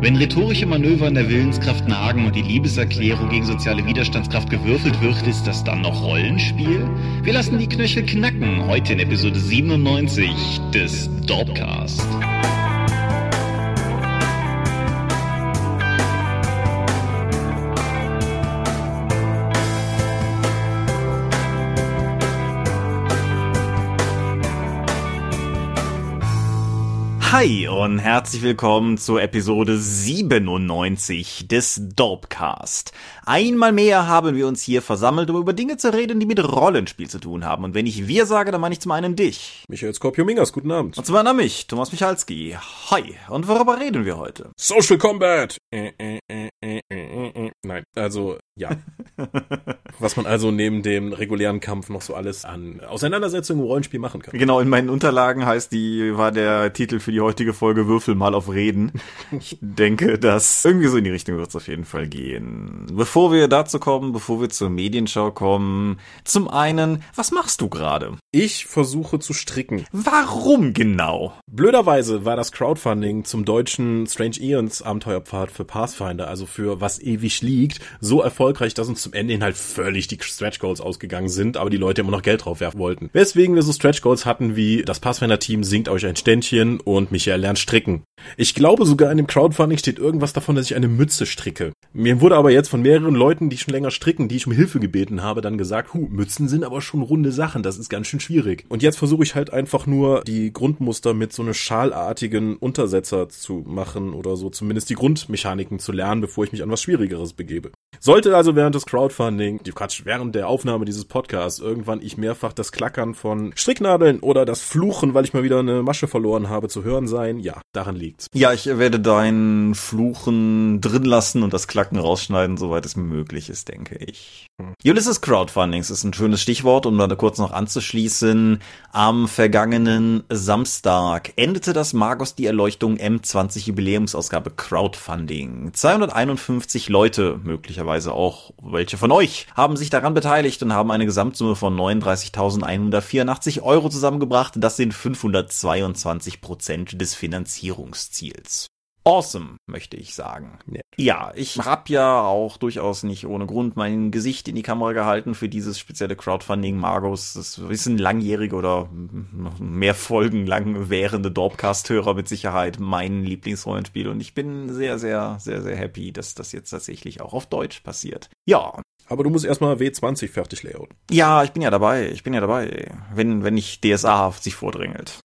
Wenn rhetorische Manöver in der Willenskraft nagen und die Liebeserklärung gegen soziale Widerstandskraft gewürfelt wird, ist das dann noch Rollenspiel? Wir lassen die Knöchel knacken, heute in Episode 97 des Dorpcast. Hi und herzlich willkommen zur Episode 97 des Dorpcast. Einmal mehr haben wir uns hier versammelt, um über Dinge zu reden, die mit Rollenspiel zu tun haben. Und wenn ich wir sage, dann meine ich zum einen dich. Michael Skorpio-Mingas, guten Abend. Und zum anderen mich, Thomas Michalski. Hi. Und worüber reden wir heute? Social Combat! Äh, äh, äh, Nein, also ja. Was man also neben dem regulären Kampf noch so alles an Auseinandersetzungen im Rollenspiel machen kann. Genau, in meinen Unterlagen heißt die, war der Titel für die heutige Folge Würfel mal auf Reden. Ich denke, dass irgendwie so in die Richtung wird es auf jeden Fall gehen. Bevor wir dazu kommen, bevor wir zur Medienschau kommen, zum einen, was machst du gerade? Ich versuche zu stricken. Warum genau? Blöderweise war das Crowdfunding zum deutschen Strange Eons Abenteuerpfad für Pathfinder, also für was ewig liegt, so erfolgreich, dass uns zum Ende hin halt völlig die Stretch Goals ausgegangen sind, aber die Leute immer noch Geld drauf werfen wollten. Weswegen wir so Stretch Goals hatten wie das Pathfinder Team singt euch ein Ständchen und Michael lernt stricken. Ich glaube sogar in dem Crowdfunding steht irgendwas davon, dass ich eine Mütze stricke. Mir wurde aber jetzt von mehreren Leuten, die schon länger stricken, die ich um Hilfe gebeten habe, dann gesagt, hu, Mützen sind aber schon runde Sachen, das ist ganz schön schwierig. Und jetzt versuche ich halt einfach nur die Grundmuster mit so einer schalartigen Untersetzer zu machen oder so zumindest die Grundmechaniken zu lernen, bevor ich mich an was Schwierigeres begebe. Sollte also während des Crowdfunding, die Quatsch, während der Aufnahme dieses Podcasts irgendwann ich mehrfach das Klackern von Stricknadeln oder das Fluchen, weil ich mal wieder eine Masche verloren habe, zu hören sein, ja, daran liegt's. Ja, ich werde dein Fluchen drin lassen und das Klacken rausschneiden, soweit es möglich ist, denke ich. Hm. Ulysses Crowdfundings ist ein schönes Stichwort, um da kurz noch anzuschließen. Am vergangenen Samstag endete das Magos die Erleuchtung M20 Jubiläumsausgabe Crowdfunding. 251 Leute, möglicherweise auch welche von euch, haben sich daran beteiligt und haben eine Gesamtsumme von 39.184 Euro zusammengebracht. Das sind 522 Prozent des Finanzierungsziels awesome, möchte ich sagen. Ja, ja ich habe ja auch durchaus nicht ohne Grund mein Gesicht in die Kamera gehalten für dieses spezielle Crowdfunding Margos. Das ist ein langjährige oder mehr Folgen lang währende Dorpcast-Hörer mit Sicherheit mein Lieblingsrollenspiel und ich bin sehr, sehr, sehr, sehr happy, dass das jetzt tatsächlich auch auf Deutsch passiert. Ja, aber du musst erstmal W20 fertig layouten. Ja, ich bin ja dabei. Ich bin ja dabei. Wenn, wenn nicht DSA sich vordrängelt.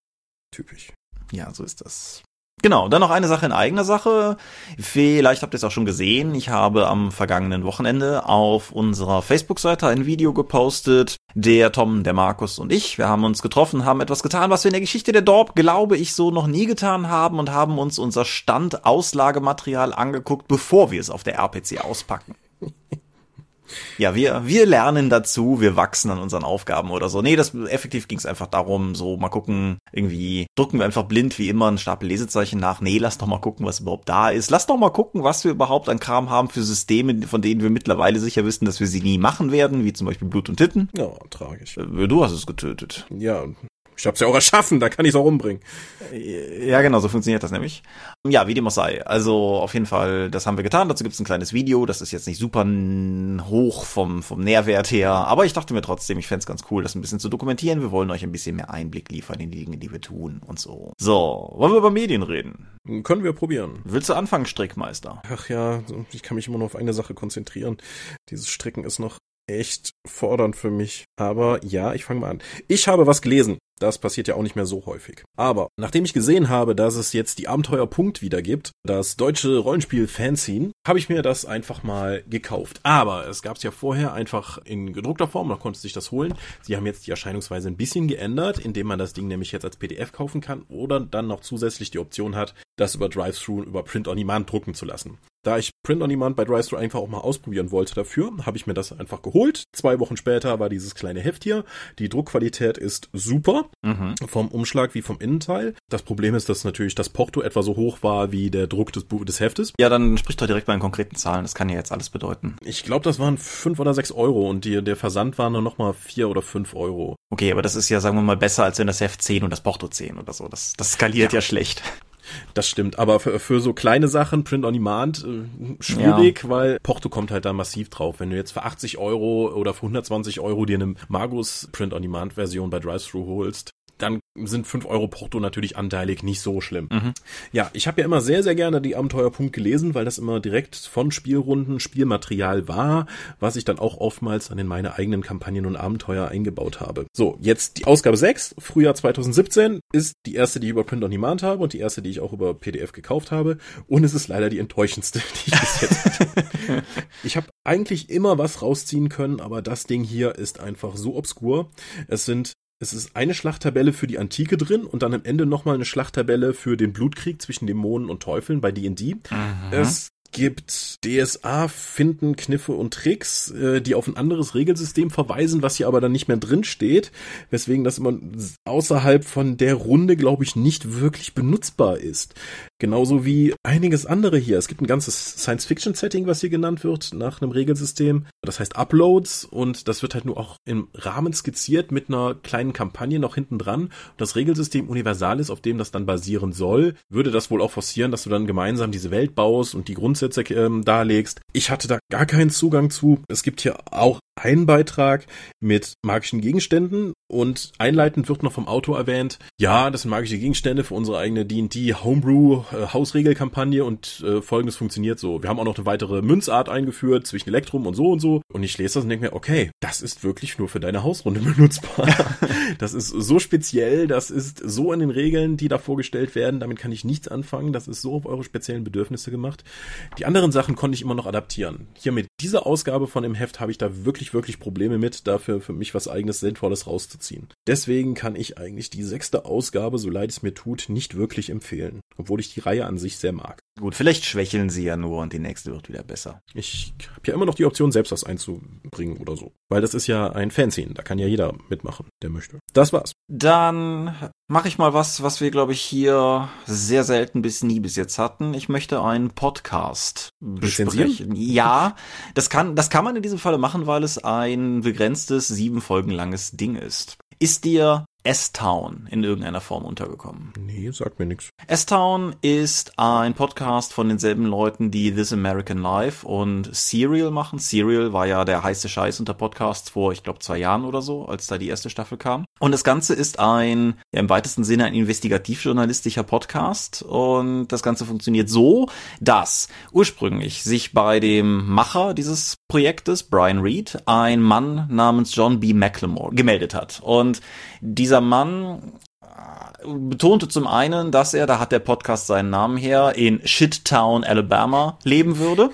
Typisch. Ja, so ist das. Genau, dann noch eine Sache in eigener Sache. Vielleicht habt ihr es auch schon gesehen. Ich habe am vergangenen Wochenende auf unserer Facebook-Seite ein Video gepostet. Der Tom, der Markus und ich, wir haben uns getroffen, haben etwas getan, was wir in der Geschichte der Dorp, glaube ich, so noch nie getan haben und haben uns unser Stand-Auslagematerial angeguckt, bevor wir es auf der RPC auspacken. Ja, wir, wir lernen dazu, wir wachsen an unseren Aufgaben oder so. Nee, das effektiv ging es einfach darum, so mal gucken, irgendwie drücken wir einfach blind wie immer einen Stapel Lesezeichen nach. Nee, lass doch mal gucken, was überhaupt da ist. Lass doch mal gucken, was wir überhaupt an Kram haben für Systeme, von denen wir mittlerweile sicher wissen, dass wir sie nie machen werden, wie zum Beispiel Blut und Titten. Ja, tragisch. Äh, du hast es getötet. Ja, ich hab's ja auch erschaffen, da kann ich's auch umbringen. Ja, genau, so funktioniert das nämlich. Ja, wie dem auch sei. Also auf jeden Fall, das haben wir getan. Dazu gibt's ein kleines Video. Das ist jetzt nicht super hoch vom, vom Nährwert her. Aber ich dachte mir trotzdem, ich fände ganz cool, das ein bisschen zu dokumentieren. Wir wollen euch ein bisschen mehr Einblick liefern in die Dinge, die wir tun und so. So, wollen wir über Medien reden? Können wir probieren. Willst du anfangen, Strickmeister? Ach ja, ich kann mich immer nur auf eine Sache konzentrieren. Dieses Stricken ist noch echt fordernd für mich. Aber ja, ich fange mal an. Ich habe was gelesen. Das passiert ja auch nicht mehr so häufig. Aber nachdem ich gesehen habe, dass es jetzt die Abenteuerpunkt wieder gibt, das deutsche Rollenspiel Fanzine, habe ich mir das einfach mal gekauft. Aber es gab es ja vorher einfach in gedruckter Form, da konnte sich das holen. Sie haben jetzt die Erscheinungsweise ein bisschen geändert, indem man das Ding nämlich jetzt als PDF kaufen kann oder dann noch zusätzlich die Option hat, das über Drive-Thru über Print-on-Demand drucken zu lassen. Da ich Print-on-Demand bei Drive-Thru einfach auch mal ausprobieren wollte dafür, habe ich mir das einfach geholt. Zwei Wochen später war dieses kleine Heft hier. Die Druckqualität ist super. Mhm. Vom Umschlag wie vom Innenteil. Das Problem ist, dass natürlich das Porto etwa so hoch war wie der Druck des, des Heftes. Ja, dann spricht doch direkt bei den konkreten Zahlen. Das kann ja jetzt alles bedeuten. Ich glaube, das waren fünf oder sechs Euro und die, der Versand war nur noch mal vier oder fünf Euro. Okay, aber das ist ja, sagen wir mal, besser, als wenn das Heft 10 und das Porto 10 oder so. Das, das skaliert ja, ja schlecht. Das stimmt, aber für, für so kleine Sachen, Print on Demand, äh, schwierig, ja. weil Porto kommt halt da massiv drauf. Wenn du jetzt für 80 Euro oder für 120 Euro dir eine Magus Print on Demand Version bei Drive-Thru holst, dann sind 5 Euro Porto natürlich anteilig nicht so schlimm. Mhm. Ja, ich habe ja immer sehr, sehr gerne die Abenteuerpunkt gelesen, weil das immer direkt von Spielrunden Spielmaterial war, was ich dann auch oftmals dann in meine eigenen Kampagnen und Abenteuer eingebaut habe. So, jetzt die Ausgabe 6, Frühjahr 2017, ist die erste, die ich über Print on Demand habe und die erste, die ich auch über PDF gekauft habe. Und es ist leider die enttäuschendste, die ich bis jetzt hatte. ich habe eigentlich immer was rausziehen können, aber das Ding hier ist einfach so obskur. Es sind es ist eine Schlachttabelle für die Antike drin und dann am Ende nochmal eine Schlachttabelle für den Blutkrieg zwischen Dämonen und Teufeln bei D&D. Es gibt DSA, Finden, Kniffe und Tricks, äh, die auf ein anderes Regelsystem verweisen, was hier aber dann nicht mehr drin steht, weswegen das immer außerhalb von der Runde, glaube ich, nicht wirklich benutzbar ist. Genauso wie einiges andere hier. Es gibt ein ganzes Science-Fiction-Setting, was hier genannt wird, nach einem Regelsystem. Das heißt Uploads und das wird halt nur auch im Rahmen skizziert mit einer kleinen Kampagne noch hinten dran. Das Regelsystem Universalis, auf dem das dann basieren soll, würde das wohl auch forcieren, dass du dann gemeinsam diese Welt baust und die Grundsätze ähm, darlegst. Ich hatte da gar keinen Zugang zu. Es gibt hier auch einen Beitrag mit magischen Gegenständen und einleitend wird noch vom Autor erwähnt, ja, das sind magische Gegenstände für unsere eigene D&D Homebrew äh, Hausregelkampagne und äh, folgendes funktioniert so. Wir haben auch noch eine weitere Münzart eingeführt zwischen Elektrum und so und so und ich lese das und denke mir, okay, das ist wirklich nur für deine Hausrunde benutzbar. das ist so speziell, das ist so in den Regeln, die da vorgestellt werden, damit kann ich nichts anfangen, das ist so auf eure speziellen Bedürfnisse gemacht. Die anderen Sachen konnte ich immer noch adaptieren. Hier mit dieser Ausgabe von dem Heft habe ich da wirklich, wirklich Probleme mit, dafür für mich was eigenes Sinnvolles rauszuziehen. Deswegen kann ich eigentlich die sechste Ausgabe, so leid es mir tut, nicht wirklich empfehlen. Obwohl ich die Reihe an sich sehr mag. Gut, vielleicht schwächeln sie ja nur und die nächste wird wieder besser. Ich habe ja immer noch die Option, selbst was einzubringen oder so. Weil das ist ja ein Fanzine, da kann ja jeder mitmachen, der möchte. Das war's. Dann mache ich mal was, was wir, glaube ich, hier sehr selten bis nie bis jetzt hatten. Ich möchte einen Podcast besprechen. Ja, das kann, das kann man in diesem Falle machen, weil es ein begrenztes, sieben Folgen langes Ding ist. Ist dir S-Town in irgendeiner Form untergekommen? Nee, sagt mir nichts. S-Town ist ein Podcast von denselben Leuten, die This American Life und Serial machen. Serial war ja der heiße Scheiß unter Podcasts vor, ich glaube, zwei Jahren oder so, als da die erste Staffel kam. Und das Ganze ist ein, ja, im weitesten Sinne ein investigativjournalistischer Podcast. Und das Ganze funktioniert so, dass ursprünglich sich bei dem Macher dieses Projektes, Brian Reed, ein Mann namens John B. McLemore gemeldet hat. Und dieser Mann äh, betonte zum einen, dass er, da hat der Podcast seinen Namen her, in Shittown, Alabama leben würde.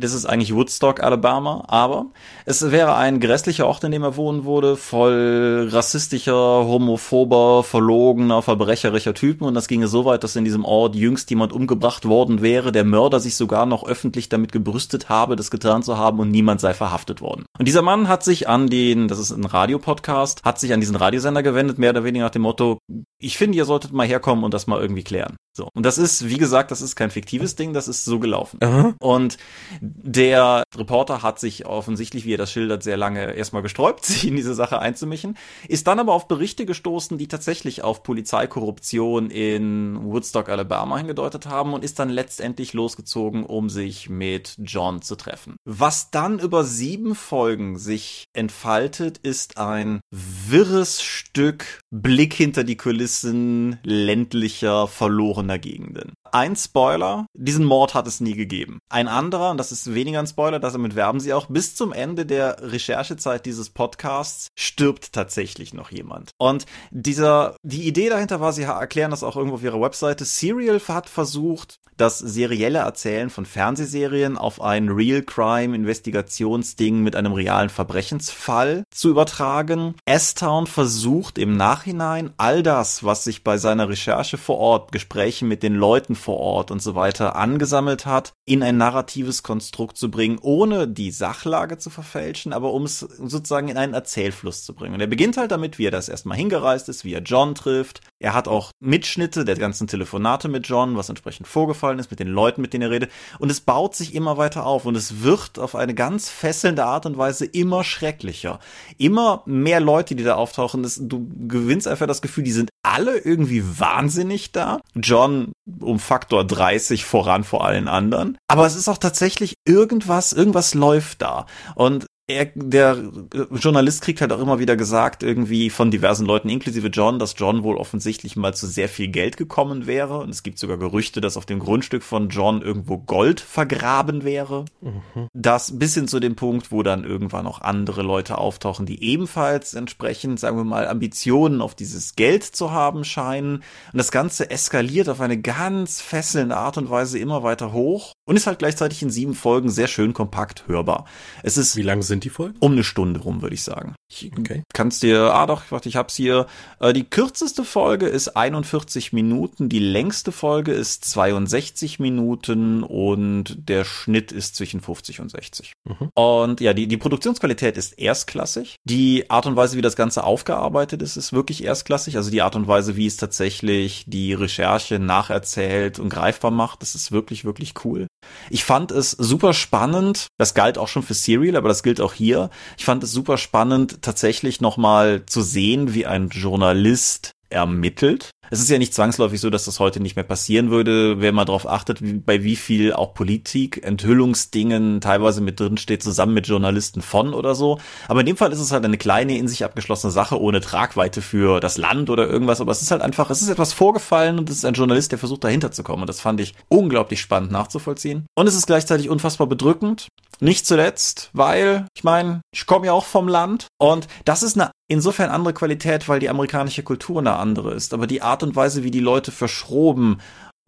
Das ist eigentlich Woodstock, Alabama, aber es wäre ein grässlicher Ort, in dem er wohnen würde, voll rassistischer, homophober, verlogener, verbrecherischer Typen und das ginge so weit, dass in diesem Ort jüngst jemand umgebracht worden wäre, der Mörder sich sogar noch öffentlich damit gebrüstet habe, das getan zu haben und niemand sei verhaftet worden. Und dieser Mann hat sich an den, das ist ein Radiopodcast, hat sich an diesen Radiosender gewendet, mehr oder weniger nach dem Motto, ich finde, ihr solltet mal herkommen und das mal irgendwie klären. So. Und das ist, wie gesagt, das ist kein fiktives Ding, das ist so gelaufen. Aha. Und der Reporter hat sich offensichtlich, wie er das schildert, sehr lange erstmal gesträubt, sich in diese Sache einzumischen, ist dann aber auf Berichte gestoßen, die tatsächlich auf Polizeikorruption in Woodstock, Alabama hingedeutet haben und ist dann letztendlich losgezogen, um sich mit John zu treffen. Was dann über sieben Folgen sich entfaltet, ist ein wirres Stück Blick hinter die Kulissen ländlicher, verlorener Gegenden. Ein Spoiler, diesen Mord hat es nie gegeben. Ein anderer, und das ist weniger ein Spoiler, damit werben sie auch, bis zum Ende der Recherchezeit dieses Podcasts stirbt tatsächlich noch jemand. Und dieser, die Idee dahinter war, sie erklären das auch irgendwo auf ihrer Webseite, Serial hat versucht, das serielle Erzählen von Fernsehserien auf ein Real Crime Investigationsding mit einem realen Verbrechensfall zu übertragen. S-Town versucht im Nachhinein all das, was sich bei seiner Recherche vor Ort, Gespräche mit den Leuten vor Ort und so weiter angesammelt hat, in ein narratives Konstrukt zu bringen, ohne die Sachlage zu verfälschen, aber um es sozusagen in einen Erzählfluss zu bringen. Und er beginnt halt damit, wie er das erstmal hingereist ist, wie er John trifft, Er hat auch Mitschnitte der ganzen Telefonate mit John, was entsprechend vorgefallen ist, mit den Leuten, mit denen er redet. Und es baut sich immer weiter auf und es wird auf eine ganz fesselnde Art und Weise immer schrecklicher. Immer mehr Leute, die da auftauchen. Das, du gewinnst einfach das Gefühl, die sind alle irgendwie wahnsinnig da. John um Faktor 30 voran vor allen anderen. Aber es ist auch tatsächlich irgendwas, irgendwas läuft da. Und er, der Journalist kriegt halt auch immer wieder gesagt, irgendwie von diversen Leuten, inklusive John, dass John wohl offensichtlich mal zu sehr viel Geld gekommen wäre. Und es gibt sogar Gerüchte, dass auf dem Grundstück von John irgendwo Gold vergraben wäre. Mhm. Das bis hin zu dem Punkt, wo dann irgendwann auch andere Leute auftauchen, die ebenfalls entsprechend, sagen wir mal, Ambitionen auf dieses Geld zu haben scheinen. Und das Ganze eskaliert auf eine ganz fesselnde Art und Weise immer weiter hoch und ist halt gleichzeitig in sieben Folgen sehr schön kompakt hörbar. Es ist. Wie lang sind sind die Folgen? Um eine Stunde rum, würde ich sagen. Ich okay. kannst dir, ah doch, warte, ich hab's hier. Äh, die kürzeste Folge ist 41 Minuten, die längste Folge ist 62 Minuten und der Schnitt ist zwischen 50 und 60. Mhm. Und ja, die, die Produktionsqualität ist erstklassig. Die Art und Weise, wie das Ganze aufgearbeitet ist, ist wirklich erstklassig. Also die Art und Weise, wie es tatsächlich die Recherche nacherzählt und greifbar macht, das ist wirklich, wirklich cool. Ich fand es super spannend. Das galt auch schon für Serial, aber das gilt auch hier. Ich fand es super spannend, tatsächlich nochmal zu sehen, wie ein Journalist ermittelt. Es ist ja nicht zwangsläufig so, dass das heute nicht mehr passieren würde, wenn man darauf achtet, bei wie viel auch Politik, Enthüllungsdingen teilweise mit drin steht, zusammen mit Journalisten von oder so. Aber in dem Fall ist es halt eine kleine, in sich abgeschlossene Sache ohne Tragweite für das Land oder irgendwas. Aber es ist halt einfach, es ist etwas vorgefallen und es ist ein Journalist, der versucht dahinter zu kommen. Und das fand ich unglaublich spannend nachzuvollziehen. Und es ist gleichzeitig unfassbar bedrückend. Nicht zuletzt, weil, ich meine, ich komme ja auch vom Land und das ist eine insofern andere Qualität, weil die amerikanische Kultur eine andere ist. Aber die Art und Weise, wie die Leute verschroben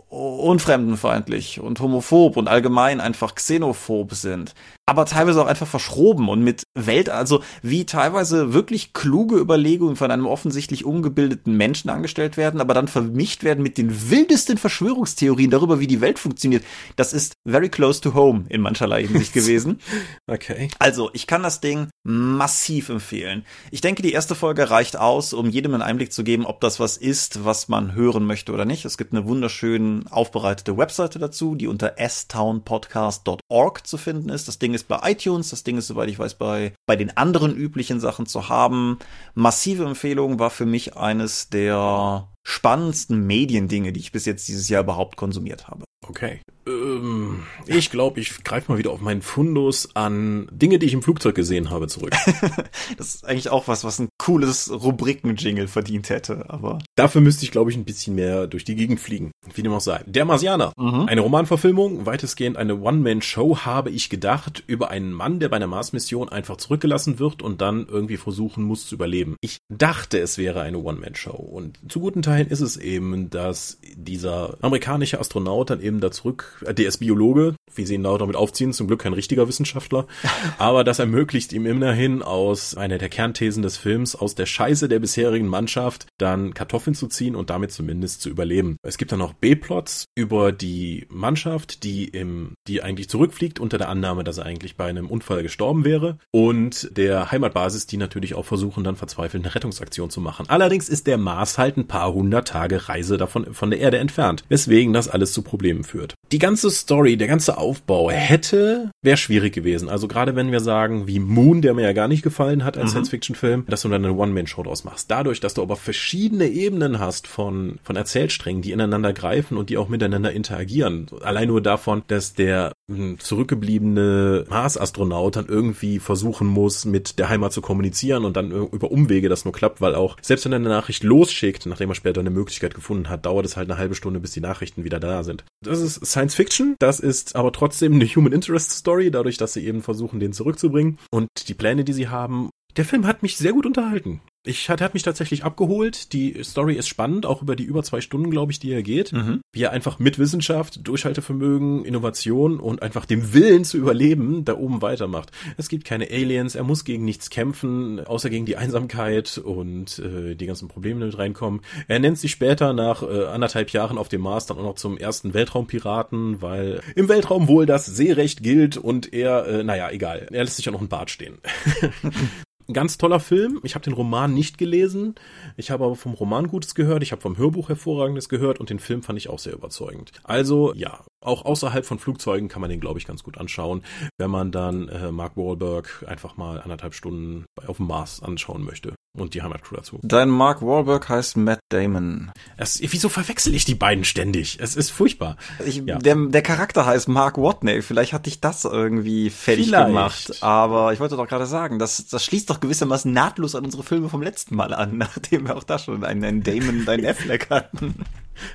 und fremdenfeindlich und homophob und allgemein einfach xenophob sind, aber teilweise auch einfach verschroben und mit Welt, also wie teilweise wirklich kluge Überlegungen von einem offensichtlich ungebildeten Menschen angestellt werden, aber dann vermischt werden mit den wildesten Verschwörungstheorien darüber, wie die Welt funktioniert. Das ist very close to home in mancherlei Hinsicht gewesen. okay. Also, ich kann das Ding massiv empfehlen. Ich denke, die erste Folge reicht aus, um jedem einen Einblick zu geben, ob das was ist, was man hören möchte oder nicht. Es gibt eine wunderschön aufbereitete Webseite dazu, die unter stownpodcast.org zu finden ist. Das Ding ist bei iTunes, das Ding ist, soweit ich weiß, bei, bei den anderen üblichen Sachen zu haben. Massive Empfehlung war für mich eines der spannendsten Mediendinge, die ich bis jetzt dieses Jahr überhaupt konsumiert habe. Okay. Ähm, ich glaube, ich greife mal wieder auf meinen Fundus an Dinge, die ich im Flugzeug gesehen habe, zurück. das ist eigentlich auch was, was ein cooles Rubriken-Jingle verdient hätte, aber. Dafür müsste ich, glaube ich, ein bisschen mehr durch die Gegend fliegen. Wie dem auch sei. Der Marsianer. Mhm. Eine Romanverfilmung, weitestgehend eine One-Man-Show, habe ich gedacht, über einen Mann, der bei einer Mars-Mission einfach zurückgelassen wird und dann irgendwie versuchen muss zu überleben. Ich dachte, es wäre eine One-Man-Show. Und zu guten Teilen ist es eben, dass dieser amerikanische Astronaut dann eben da zurück. Äh, der ist Biologe, wie sie ihn damit aufziehen, zum Glück kein richtiger Wissenschaftler, aber das ermöglicht ihm immerhin aus einer der Kernthesen des Films, aus der Scheiße der bisherigen Mannschaft dann Kartoffeln zu ziehen und damit zumindest zu überleben. Es gibt dann noch B-Plots über die Mannschaft, die im, die eigentlich zurückfliegt unter der Annahme, dass er eigentlich bei einem Unfall gestorben wäre. Und der Heimatbasis, die natürlich auch versuchen, dann verzweifelt eine Rettungsaktion zu machen. Allerdings ist der Mars halt ein paar hundert Tage Reise davon von der Erde entfernt, weswegen das alles zu Problemen führt. Die ganze Story, der ganze Aufbau hätte, wäre schwierig gewesen. Also gerade wenn wir sagen, wie Moon, der mir ja gar nicht gefallen hat als mhm. Science-Fiction-Film, dass du dann eine One-Man-Show draus machst. Dadurch, dass du aber verschiedene Ebenen hast von, von Erzählsträngen, die ineinander greifen und die auch miteinander interagieren. Allein nur davon, dass der hm, zurückgebliebene Mars-Astronaut dann irgendwie versuchen muss, mit der Heimat zu kommunizieren und dann über Umwege das nur klappt, weil auch selbst wenn er eine Nachricht losschickt, nachdem er später eine Möglichkeit gefunden hat, dauert es halt eine halbe Stunde, bis die Nachrichten wieder da sind. Das ist Science Fiction, das ist aber trotzdem eine Human Interest Story, dadurch, dass sie eben versuchen, den zurückzubringen und die Pläne, die sie haben. Der Film hat mich sehr gut unterhalten. Ich hat, hat mich tatsächlich abgeholt. Die Story ist spannend, auch über die über zwei Stunden, glaube ich, die er geht. Mhm. Wie er einfach mit Wissenschaft, Durchhaltevermögen, Innovation und einfach dem Willen zu überleben da oben weitermacht. Es gibt keine Aliens, er muss gegen nichts kämpfen, außer gegen die Einsamkeit und äh, die ganzen Probleme, die mit reinkommen. Er nennt sich später nach äh, anderthalb Jahren auf dem Mars dann auch noch zum ersten Weltraumpiraten, weil im Weltraum wohl das Seerecht gilt und er, äh, naja, egal. Er lässt sich ja noch ein Bart stehen. Ganz toller Film. Ich habe den Roman nicht gelesen. Ich habe aber vom Roman Gutes gehört. Ich habe vom Hörbuch Hervorragendes gehört und den Film fand ich auch sehr überzeugend. Also ja, auch außerhalb von Flugzeugen kann man den, glaube ich, ganz gut anschauen, wenn man dann äh, Mark Wahlberg einfach mal anderthalb Stunden auf dem Mars anschauen möchte und die Heimatcrew dazu. Dein Mark Wahlberg heißt Matt Damon. Es, wieso verwechsel ich die beiden ständig? Es ist furchtbar. Ich, ja. der, der Charakter heißt Mark Watney. Vielleicht hat dich das irgendwie fertig Vielleicht. gemacht. Aber ich wollte doch gerade sagen, das, das schließt doch gewissermaßen nahtlos an unsere Filme vom letzten Mal an, nachdem wir auch da schon einen, einen Damon und einen Affleck hatten.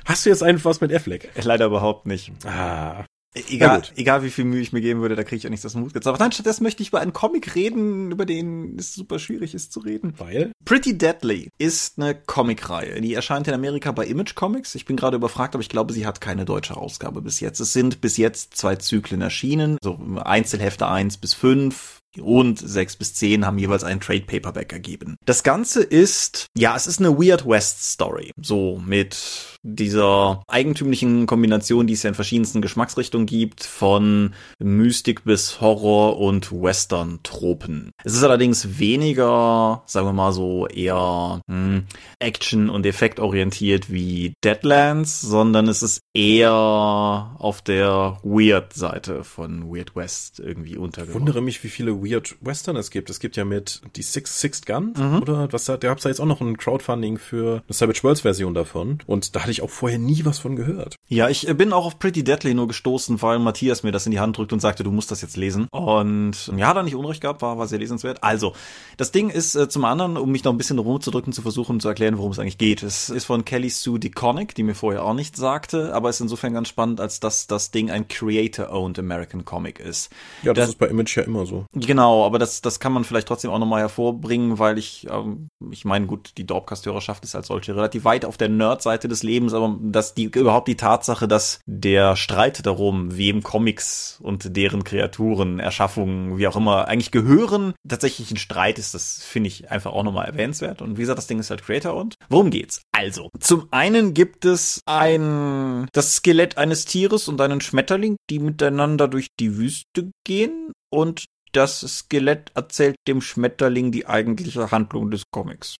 Hast du jetzt einen was mit Affleck? Leider überhaupt nicht. Ah, Egal, egal wie viel Mühe ich mir geben würde, da kriege ich auch nicht das Mut gezaubert. Nein, stattdessen möchte ich über einen Comic reden, über den es super schwierig ist zu reden. Weil? Pretty Deadly ist eine Comicreihe. Die erscheint in Amerika bei Image Comics. Ich bin gerade überfragt, aber ich glaube, sie hat keine deutsche Ausgabe bis jetzt. Es sind bis jetzt zwei Zyklen erschienen, so Einzelhefte eins bis fünf und sechs bis zehn haben jeweils einen Trade Paperback ergeben. Das Ganze ist, ja, es ist eine Weird West Story. So mit dieser eigentümlichen Kombination, die es ja in verschiedensten Geschmacksrichtungen gibt, von Mystik bis Horror und Western-Tropen. Es ist allerdings weniger, sagen wir mal so, eher hm, Action- und effektorientiert wie Deadlands, sondern es ist eher auf der Weird-Seite von Weird West irgendwie untergebracht. Ich wundere mich, wie viele Weird Western es gibt. Es gibt ja mit die Six Sixth Gun, mhm. oder was da, da gab es ja jetzt auch noch ein Crowdfunding für eine Savage Worlds Version davon. Und da hatte ich auch vorher nie was von gehört. Ja, ich bin auch auf Pretty Deadly nur gestoßen, weil Matthias mir das in die Hand drückt und sagte, du musst das jetzt lesen. Und ja, da nicht Unrecht gehabt, war, war sehr lesenswert. Also, das Ding ist äh, zum anderen, um mich noch ein bisschen rumzudrücken, zu versuchen zu erklären, worum es eigentlich geht. Es ist von Kelly Sue DeConnick, die mir vorher auch nicht sagte, aber ist insofern ganz spannend, als dass das Ding ein Creator-owned American Comic ist. Ja, das, das ist bei Image ja immer so. Genau, aber das, das kann man vielleicht trotzdem auch nochmal hervorbringen, weil ich, ähm, ich meine, gut, die Dorpcast-Hörerschaft ist als solche relativ weit auf der Nerd-Seite des Lebens, aber dass die überhaupt die Tatsache, dass der Streit darum, wem Comics und deren Kreaturen, Erschaffungen, wie auch immer, eigentlich gehören, tatsächlich ein Streit ist, das finde ich einfach auch nochmal erwähnenswert. Und wie gesagt, das Ding ist halt Creator und worum geht's? Also, zum einen gibt es ein, das Skelett eines Tieres und einen Schmetterling, die miteinander durch die Wüste gehen und das Skelett erzählt dem Schmetterling die eigentliche Handlung des Comics.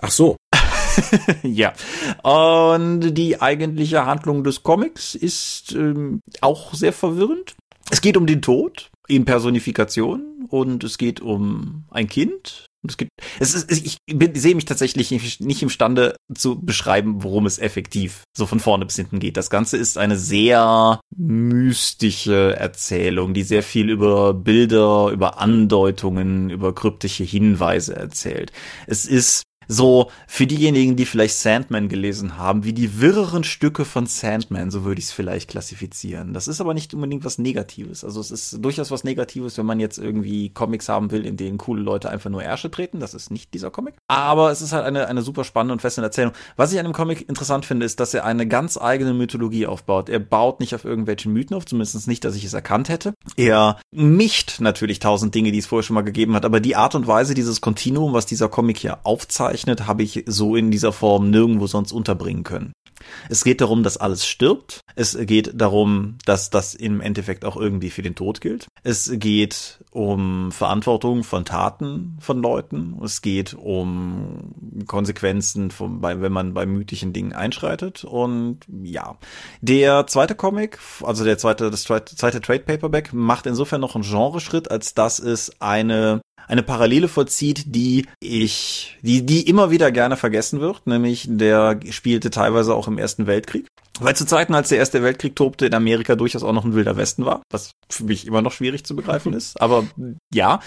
Ach so. ja. Und die eigentliche Handlung des Comics ist ähm, auch sehr verwirrend. Es geht um den Tod in Personifikation und es geht um ein Kind, es gibt, es ist, ich bin, sehe mich tatsächlich nicht imstande zu beschreiben, worum es effektiv so von vorne bis hinten geht. Das Ganze ist eine sehr mystische Erzählung, die sehr viel über Bilder, über Andeutungen, über kryptische Hinweise erzählt. Es ist so für diejenigen, die vielleicht Sandman gelesen haben, wie die wirreren Stücke von Sandman, so würde ich es vielleicht klassifizieren. Das ist aber nicht unbedingt was Negatives. Also es ist durchaus was Negatives, wenn man jetzt irgendwie Comics haben will, in denen coole Leute einfach nur Ärsche treten. Das ist nicht dieser Comic. Aber es ist halt eine, eine super spannende und fesselnde Erzählung. Was ich an dem Comic interessant finde, ist, dass er eine ganz eigene Mythologie aufbaut. Er baut nicht auf irgendwelchen Mythen auf, zumindest nicht, dass ich es erkannt hätte. Er mischt natürlich tausend Dinge, die es vorher schon mal gegeben hat, aber die Art und Weise, dieses Kontinuum, was dieser Comic hier aufzeigt, gezeichnet, habe ich so in dieser Form nirgendwo sonst unterbringen können. Es geht darum, dass alles stirbt. Es geht darum, dass das im Endeffekt auch irgendwie für den Tod gilt. Es geht um Verantwortung von Taten von Leuten. Es geht um Konsequenzen, von, wenn man bei mythischen Dingen einschreitet. Und ja, der zweite Comic, also der zweite, das zweite, zweite Trade Paperback, macht insofern noch einen Genreschritt, als dass es eine eine Parallele vollzieht, die ich, die, die immer wieder gerne vergessen wird, nämlich der spielte teilweise auch im Ersten Weltkrieg. Weil zu Zeiten, als der Erste Weltkrieg tobte, in Amerika durchaus auch noch ein wilder Westen war, was für mich immer noch schwierig zu begreifen ist. Aber ja.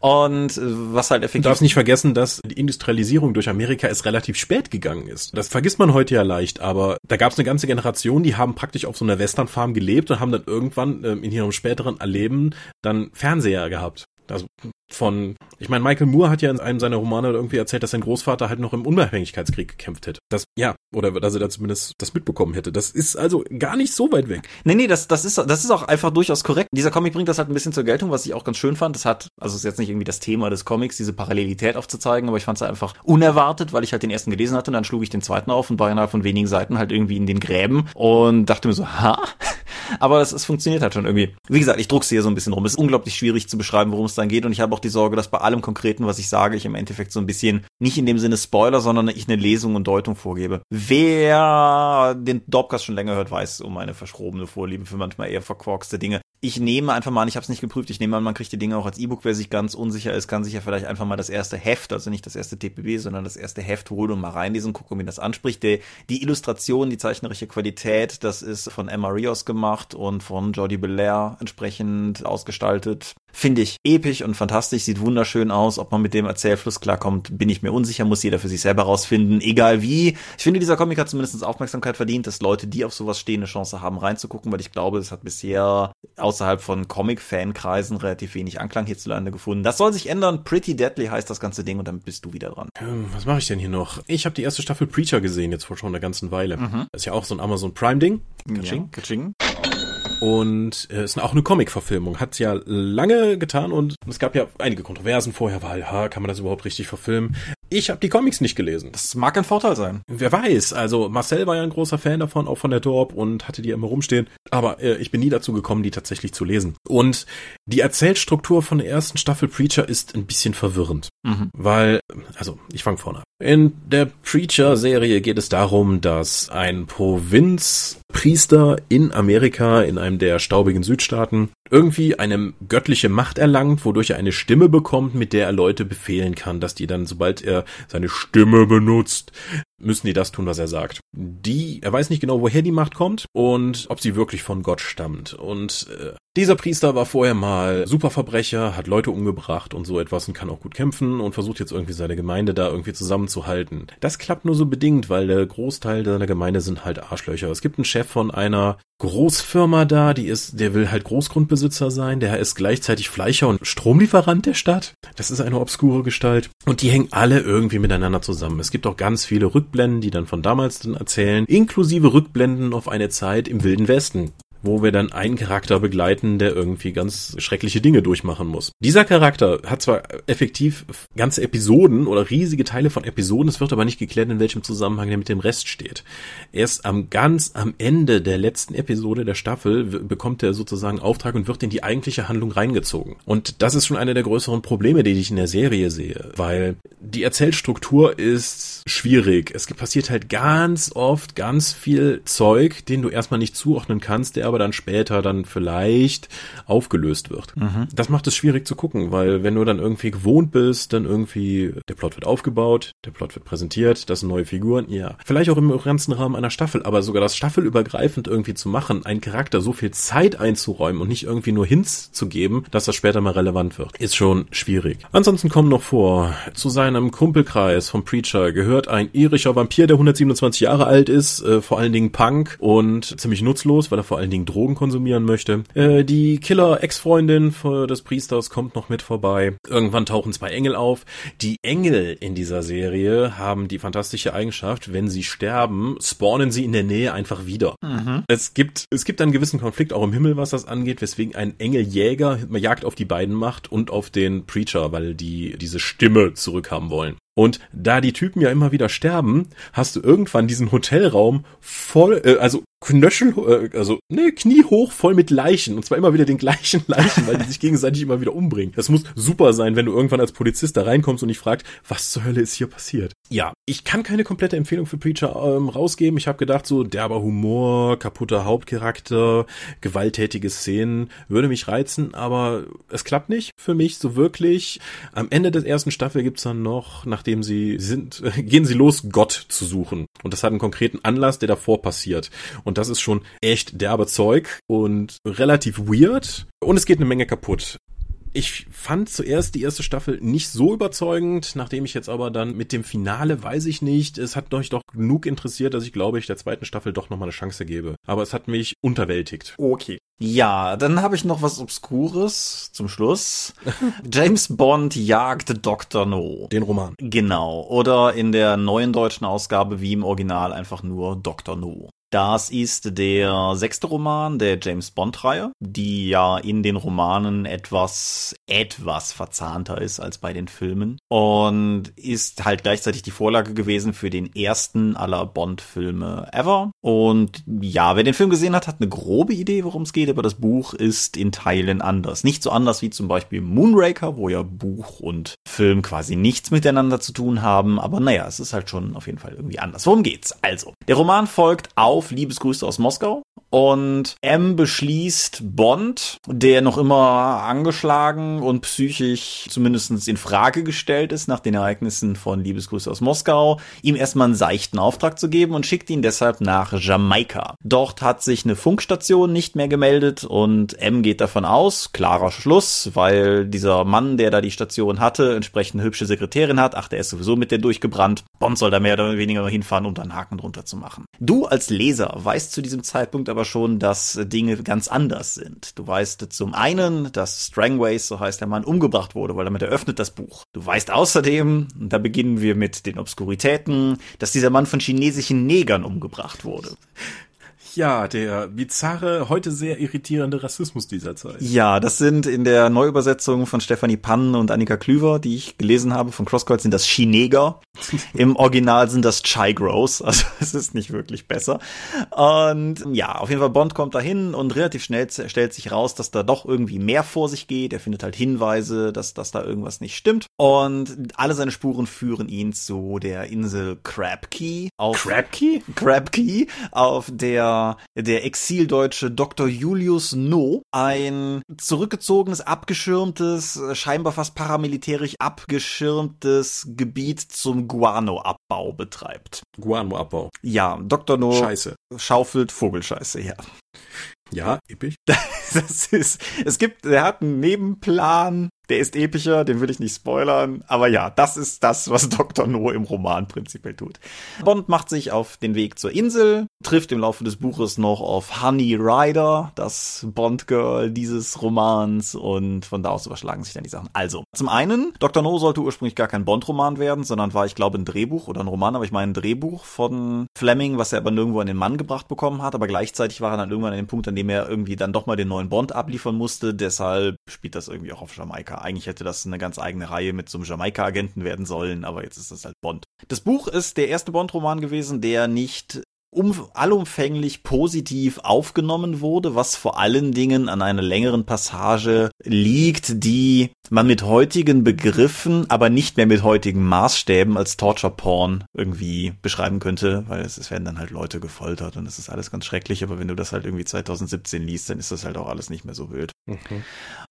Und äh, was halt effektiv. Du darfst nicht vergessen, dass die Industrialisierung durch Amerika ist relativ spät gegangen ist. Das vergisst man heute ja leicht, aber da gab es eine ganze Generation, die haben praktisch auf so einer Westernfarm gelebt und haben dann irgendwann ähm, in ihrem späteren Erleben dann Fernseher gehabt. Also von, ich meine, Michael Moore hat ja in einem seiner Romane irgendwie erzählt, dass sein Großvater halt noch im Unabhängigkeitskrieg gekämpft hätte. Das, ja, oder dass er da zumindest das mitbekommen hätte. Das ist also gar nicht so weit weg. Nee, nee, das, das ist, das ist auch einfach durchaus korrekt. Dieser Comic bringt das halt ein bisschen zur Geltung, was ich auch ganz schön fand. Das hat, also ist jetzt nicht irgendwie das Thema des Comics, diese Parallelität aufzuzeigen, aber ich fand es einfach unerwartet, weil ich halt den ersten gelesen hatte und dann schlug ich den zweiten auf und war innerhalb von wenigen Seiten halt irgendwie in den Gräben und dachte mir so, ha? Aber es, es funktioniert halt schon irgendwie. Wie gesagt, ich druck's hier so ein bisschen rum. Es ist unglaublich schwierig zu beschreiben, worum es dann geht. Und ich habe auch die Sorge, dass bei allem Konkreten, was ich sage, ich im Endeffekt so ein bisschen nicht in dem Sinne Spoiler, sondern ich eine Lesung und Deutung vorgebe. Wer den Dopcast schon länger hört, weiß um meine verschrobene Vorliebe für manchmal eher verquarkste Dinge ich nehme einfach mal ich habe es nicht geprüft, ich nehme an, man kriegt die Dinge auch als E-Book, wer sich ganz unsicher ist, kann sich ja vielleicht einfach mal das erste Heft, also nicht das erste TPB, sondern das erste Heft holen und mal reinlesen, gucken, wie das anspricht. Die, die Illustration, die zeichnerische Qualität, das ist von Emma Rios gemacht und von Jordi Belair entsprechend ausgestaltet. Finde ich episch und fantastisch, sieht wunderschön aus. Ob man mit dem Erzählfluss klarkommt, bin ich mir unsicher, muss jeder für sich selber rausfinden. Egal wie. Ich finde, dieser Comic hat zumindest Aufmerksamkeit verdient, dass Leute, die auf sowas stehen, eine Chance haben, reinzugucken, weil ich glaube, es hat bisher außerhalb von Comic-Fankreisen relativ wenig Anklang hierzulande gefunden. Das soll sich ändern. Pretty Deadly heißt das ganze Ding und damit bist du wieder dran. Ähm, was mache ich denn hier noch? Ich habe die erste Staffel Preacher gesehen, jetzt vor schon einer ganzen Weile. Mhm. Das ist ja auch so ein Amazon Prime-Ding. Kaching. Ja, Kaching. Und äh, ist auch eine Comic-Verfilmung. Hat ja lange getan und es gab ja einige Kontroversen vorher, weil, ha, kann man das überhaupt richtig verfilmen? Ich habe die Comics nicht gelesen. Das mag ein Vorteil sein. Wer weiß. Also Marcel war ja ein großer Fan davon, auch von der Dorp und hatte die immer rumstehen. Aber äh, ich bin nie dazu gekommen, die tatsächlich zu lesen. Und die Erzählstruktur von der ersten Staffel Preacher ist ein bisschen verwirrend. Mhm. Weil, also ich fange vorne an. In der Preacher-Serie geht es darum, dass ein Provinzpriester in Amerika, in einem der staubigen Südstaaten, irgendwie eine göttliche Macht erlangt, wodurch er eine Stimme bekommt, mit der er Leute befehlen kann, dass die dann, sobald er seine Stimme benutzt, müssen die das tun, was er sagt. Die, er weiß nicht genau, woher die Macht kommt und ob sie wirklich von Gott stammt. Und äh, dieser Priester war vorher mal Superverbrecher, hat Leute umgebracht und so etwas und kann auch gut kämpfen und versucht jetzt irgendwie seine Gemeinde da irgendwie zusammenzuhalten. Das klappt nur so bedingt, weil der Großteil seiner Gemeinde sind halt Arschlöcher. Es gibt einen Chef von einer Großfirma da, die ist, der will halt Großgrundbesitzer sein, der ist gleichzeitig Fleischer und Stromlieferant der Stadt. Das ist eine obskure Gestalt. Und die hängen alle irgendwie miteinander zusammen. Es gibt auch ganz viele Rückblenden, die dann von damals dann erzählen, inklusive Rückblenden auf eine Zeit im Wilden Westen wo wir dann einen Charakter begleiten, der irgendwie ganz schreckliche Dinge durchmachen muss. Dieser Charakter hat zwar effektiv ganze Episoden oder riesige Teile von Episoden, es wird aber nicht geklärt, in welchem Zusammenhang der mit dem Rest steht. Erst am ganz am Ende der letzten Episode der Staffel bekommt er sozusagen Auftrag und wird in die eigentliche Handlung reingezogen. Und das ist schon eine der größeren Probleme, die ich in der Serie sehe, weil die Erzählstruktur ist schwierig. Es passiert halt ganz oft ganz viel Zeug, den du erstmal nicht zuordnen kannst, der aber dann später dann vielleicht aufgelöst wird. Mhm. Das macht es schwierig zu gucken, weil wenn du dann irgendwie gewohnt bist, dann irgendwie der Plot wird aufgebaut, der Plot wird präsentiert, das sind neue Figuren, ja. Vielleicht auch im ganzen Rahmen einer Staffel, aber sogar das staffelübergreifend irgendwie zu machen, einen Charakter so viel Zeit einzuräumen und nicht irgendwie nur Hints zu geben, dass das später mal relevant wird, ist schon schwierig. Ansonsten kommen noch vor, zu seinem Kumpelkreis vom Preacher gehört ein irischer Vampir, der 127 Jahre alt ist, äh, vor allen Dingen Punk und ziemlich nutzlos, weil er vor allen Dingen Drogen konsumieren möchte. Äh, die Killer-Ex-Freundin des Priesters kommt noch mit vorbei. Irgendwann tauchen zwei Engel auf. Die Engel in dieser Serie haben die fantastische Eigenschaft, wenn sie sterben, spawnen sie in der Nähe einfach wieder. Mhm. Es gibt, es gibt einen gewissen Konflikt auch im Himmel, was das angeht, weswegen ein Engeljäger Jagd auf die beiden macht und auf den Preacher, weil die diese Stimme zurückhaben wollen. Und da die Typen ja immer wieder sterben, hast du irgendwann diesen Hotelraum voll, äh, also Knöchel, äh, also ne, kniehoch voll mit Leichen. Und zwar immer wieder den gleichen Leichen, weil die sich gegenseitig immer wieder umbringen. Das muss super sein, wenn du irgendwann als Polizist da reinkommst und dich fragst, was zur Hölle ist hier passiert. Ja, ich kann keine komplette Empfehlung für Preacher ähm, rausgeben. Ich habe gedacht, so derber Humor, kaputter Hauptcharakter, gewalttätige Szenen würde mich reizen, aber es klappt nicht für mich so wirklich. Am Ende der ersten Staffel gibt's dann noch, nachdem sie sind, gehen sie los, Gott zu suchen. Und das hat einen konkreten Anlass, der davor passiert. Und das ist schon echt derbe Zeug und relativ weird. Und es geht eine Menge kaputt. Ich fand zuerst die erste Staffel nicht so überzeugend, nachdem ich jetzt aber dann mit dem Finale weiß ich nicht, es hat euch doch genug interessiert, dass ich glaube ich der zweiten Staffel doch nochmal eine Chance gebe. Aber es hat mich unterwältigt. Okay. Ja, dann habe ich noch was Obskures zum Schluss. James Bond jagt Dr. No. Den Roman. Genau. Oder in der neuen deutschen Ausgabe wie im Original einfach nur Dr. No. Das ist der sechste Roman der James Bond-Reihe, die ja in den Romanen etwas, etwas verzahnter ist als bei den Filmen und ist halt gleichzeitig die Vorlage gewesen für den ersten aller Bond-Filme ever. Und ja, wer den Film gesehen hat, hat eine grobe Idee, worum es geht, aber das Buch ist in Teilen anders. Nicht so anders wie zum Beispiel Moonraker, wo ja Buch und Film quasi nichts miteinander zu tun haben, aber naja, es ist halt schon auf jeden Fall irgendwie anders. Worum geht's? Also, der Roman folgt auf Liebesgrüße aus Moskau und M beschließt Bond, der noch immer angeschlagen und psychisch zumindest in Frage gestellt ist nach den Ereignissen von Liebesgrüße aus Moskau, ihm erstmal einen seichten Auftrag zu geben und schickt ihn deshalb nach Jamaika. Dort hat sich eine Funkstation nicht mehr gemeldet und M geht davon aus, klarer Schluss, weil dieser Mann, der da die Station hatte, entsprechend eine hübsche Sekretärin hat, ach, der ist sowieso mit der durchgebrannt. Bond soll da mehr oder weniger hinfahren, um da einen Haken drunter zu machen. Du als Leser weißt zu diesem Zeitpunkt aber schon, dass Dinge ganz anders sind. Du weißt zum einen, dass Strangways, so heißt der Mann, umgebracht wurde, weil damit eröffnet das Buch. Du weißt außerdem, und da beginnen wir mit den Obskuritäten, dass dieser Mann von chinesischen Negern umgebracht wurde. Ja, der bizarre, heute sehr irritierende Rassismus dieser Zeit. Ja, das sind in der Neuübersetzung von Stefanie Pann und Annika Klüver, die ich gelesen habe von Crosscult, sind das Chineger. Im Original sind das Chai Grows, also es ist nicht wirklich besser. Und ja, auf jeden Fall Bond kommt dahin und relativ schnell stellt sich raus, dass da doch irgendwie mehr vor sich geht. Er findet halt Hinweise, dass, dass da irgendwas nicht stimmt. Und alle seine Spuren führen ihn zu der Insel Crab Key. Auf Crab Key? Crab Key, auf der der Exildeutsche Dr. Julius No ein zurückgezogenes, abgeschirmtes, scheinbar fast paramilitärisch abgeschirmtes Gebiet zum Guano-Abbau betreibt. Guano-Abbau. Ja, Dr. No Scheiße. schaufelt Vogelscheiße, ja. Ja, episch. Das ist, es gibt, er hat einen Nebenplan, der ist epischer, den will ich nicht spoilern. Aber ja, das ist das, was Dr. No im Roman prinzipiell tut. Bond macht sich auf den Weg zur Insel, trifft im Laufe des Buches noch auf Honey Rider, das Bond-Girl dieses Romans und von da aus überschlagen sich dann die Sachen. Also, zum einen, Dr. No sollte ursprünglich gar kein Bond-Roman werden, sondern war, ich glaube, ein Drehbuch oder ein Roman, aber ich meine ein Drehbuch von Fleming, was er aber nirgendwo an den Mann gebracht bekommen hat, aber gleichzeitig war er dann irgendwann an dem Punkt, an dem er irgendwie dann doch mal den neuen Bond abliefern musste, deshalb spielt das irgendwie auch auf Jamaika. Eigentlich hätte das eine ganz eigene Reihe mit so einem Jamaika-Agenten werden sollen, aber jetzt ist das halt Bond. Das Buch ist der erste Bond-Roman gewesen, der nicht um, allumfänglich positiv aufgenommen wurde, was vor allen Dingen an einer längeren Passage liegt, die man mit heutigen Begriffen, aber nicht mehr mit heutigen Maßstäben als Torture Porn irgendwie beschreiben könnte, weil es, es werden dann halt Leute gefoltert und es ist alles ganz schrecklich, aber wenn du das halt irgendwie 2017 liest, dann ist das halt auch alles nicht mehr so wild. Mhm.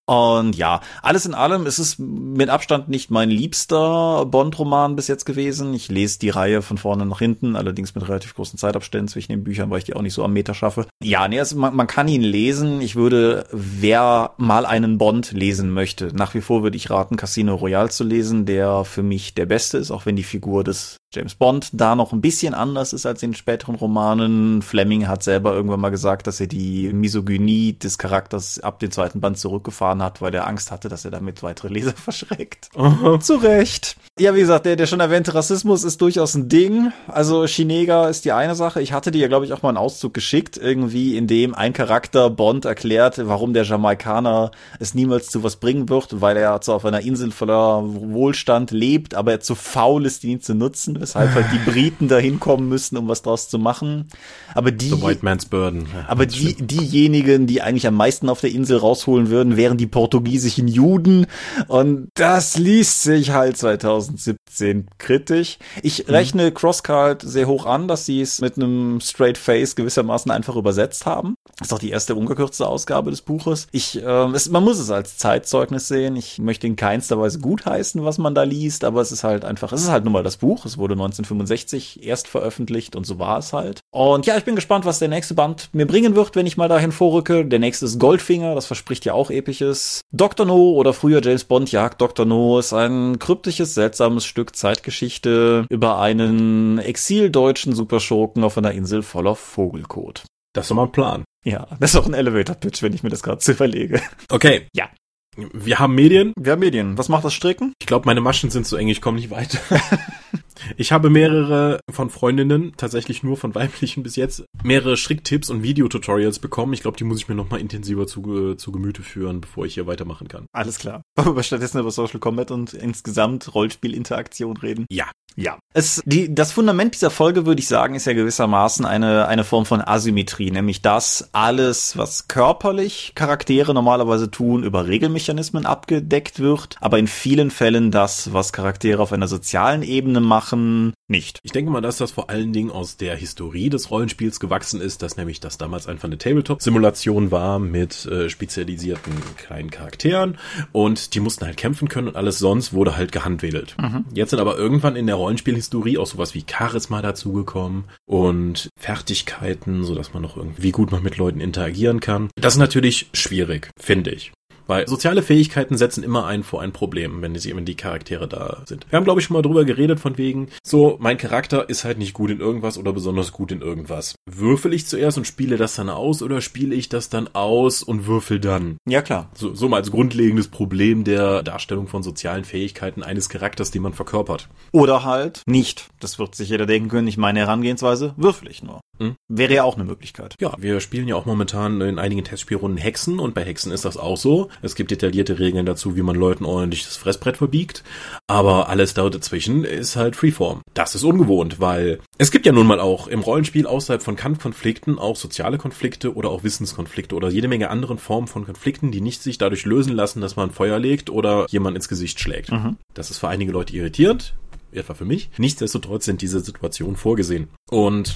Und ja, alles in allem ist es mit Abstand nicht mein liebster Bond-Roman bis jetzt gewesen. Ich lese die Reihe von vorne nach hinten, allerdings mit relativ großen Zeitabständen zwischen den Büchern, weil ich die auch nicht so am Meter schaffe. Ja, nee, also man, man kann ihn lesen. Ich würde, wer mal einen Bond lesen möchte, nach wie vor würde ich raten, Casino Royale zu lesen, der für mich der beste ist, auch wenn die Figur des James Bond da noch ein bisschen anders ist als in späteren Romanen. Fleming hat selber irgendwann mal gesagt, dass er die Misogynie des Charakters ab dem zweiten Band zurückgefahren hat, weil er Angst hatte, dass er damit weitere Leser verschreckt. Aha. Zu Recht. Ja, wie gesagt, der, der schon erwähnte Rassismus ist durchaus ein Ding. Also Chinega ist die eine Sache. Ich hatte dir ja, glaube ich, auch mal einen Auszug geschickt, irgendwie, in dem ein Charakter Bond erklärt, warum der Jamaikaner es niemals zu was bringen wird, weil er zwar auf einer Insel voller Wohlstand lebt, aber er zu faul ist, ihn zu nutzen weshalb halt die Briten da hinkommen müssen, um was draus zu machen. Aber die, The White Man's Burden. Ja, aber die, diejenigen, die eigentlich am meisten auf der Insel rausholen würden, wären die portugiesischen Juden. Und das liest sich halt 2017 kritisch. Ich mhm. rechne Crosscard sehr hoch an, dass sie es mit einem Straight Face gewissermaßen einfach übersetzt haben. Das ist auch die erste ungekürzte Ausgabe des Buches. Ich, äh, es, man muss es als Zeitzeugnis sehen. Ich möchte in keinster Weise gutheißen, was man da liest, aber es ist halt einfach, es ist halt nun mal das Buch. Es wurde wurde 1965 erst veröffentlicht und so war es halt. Und ja, ich bin gespannt, was der nächste Band mir bringen wird, wenn ich mal dahin vorrücke. Der nächste ist Goldfinger, das verspricht ja auch episches. Dr. No oder früher James Bond jagt Dr. No ist ein kryptisches, seltsames Stück Zeitgeschichte über einen exildeutschen Superschurken auf einer Insel voller Vogelkot. Das ist doch mal ein Plan. Ja, das ist auch ein Elevator-Pitch, wenn ich mir das gerade zu überlege. Okay. Ja. Wir haben Medien. Wir haben Medien. Was macht das Stricken? Ich glaube, meine Maschen sind zu eng, ich komme nicht weiter. Ich habe mehrere von Freundinnen, tatsächlich nur von weiblichen bis jetzt, mehrere Stricktipps und Videotutorials bekommen. Ich glaube, die muss ich mir nochmal intensiver zu, zu Gemüte führen, bevor ich hier weitermachen kann. Alles klar. Wollen wir stattdessen über Social Combat und insgesamt Rollspielinteraktion reden? Ja. Ja. Es, die, das Fundament dieser Folge, würde ich sagen, ist ja gewissermaßen eine, eine Form von Asymmetrie, nämlich dass alles, was körperlich Charaktere normalerweise tun, über Regelmechanismen abgedeckt wird, aber in vielen Fällen das, was Charaktere auf einer sozialen Ebene machen, nicht. Ich denke mal, dass das vor allen Dingen aus der Historie des Rollenspiels gewachsen ist, dass nämlich das damals einfach eine Tabletop-Simulation war mit äh, spezialisierten kleinen Charakteren und die mussten halt kämpfen können und alles sonst wurde halt gehandwedelt. Mhm. Jetzt sind aber irgendwann in der Rollenspielhistorie auch sowas wie Charisma dazugekommen und Fertigkeiten, so dass man noch irgendwie gut man mit Leuten interagieren kann. Das ist natürlich schwierig, finde ich. Weil soziale Fähigkeiten setzen immer ein vor ein Problem, wenn die, wenn die Charaktere da sind. Wir haben, glaube ich, schon mal drüber geredet, von wegen, so, mein Charakter ist halt nicht gut in irgendwas oder besonders gut in irgendwas. Würfel ich zuerst und spiele das dann aus oder spiele ich das dann aus und würfel dann? Ja, klar. So, so mal als grundlegendes Problem der Darstellung von sozialen Fähigkeiten eines Charakters, den man verkörpert. Oder halt nicht. Das wird sich jeder denken können, ich meine Herangehensweise, würfel ich nur. Hm? Wäre ja auch eine Möglichkeit. Ja, wir spielen ja auch momentan in einigen Testspielrunden Hexen und bei Hexen ist das auch so. Es gibt detaillierte Regeln dazu, wie man Leuten ordentlich das Fressbrett verbiegt. Aber alles da dazwischen ist halt Freeform. Das ist ungewohnt, weil es gibt ja nun mal auch im Rollenspiel außerhalb von Kampfkonflikten auch soziale Konflikte oder auch Wissenskonflikte oder jede Menge anderen Formen von Konflikten, die nicht sich dadurch lösen lassen, dass man Feuer legt oder jemand ins Gesicht schlägt. Mhm. Das ist für einige Leute irritierend, etwa für mich. Nichtsdestotrotz sind diese Situationen vorgesehen. Und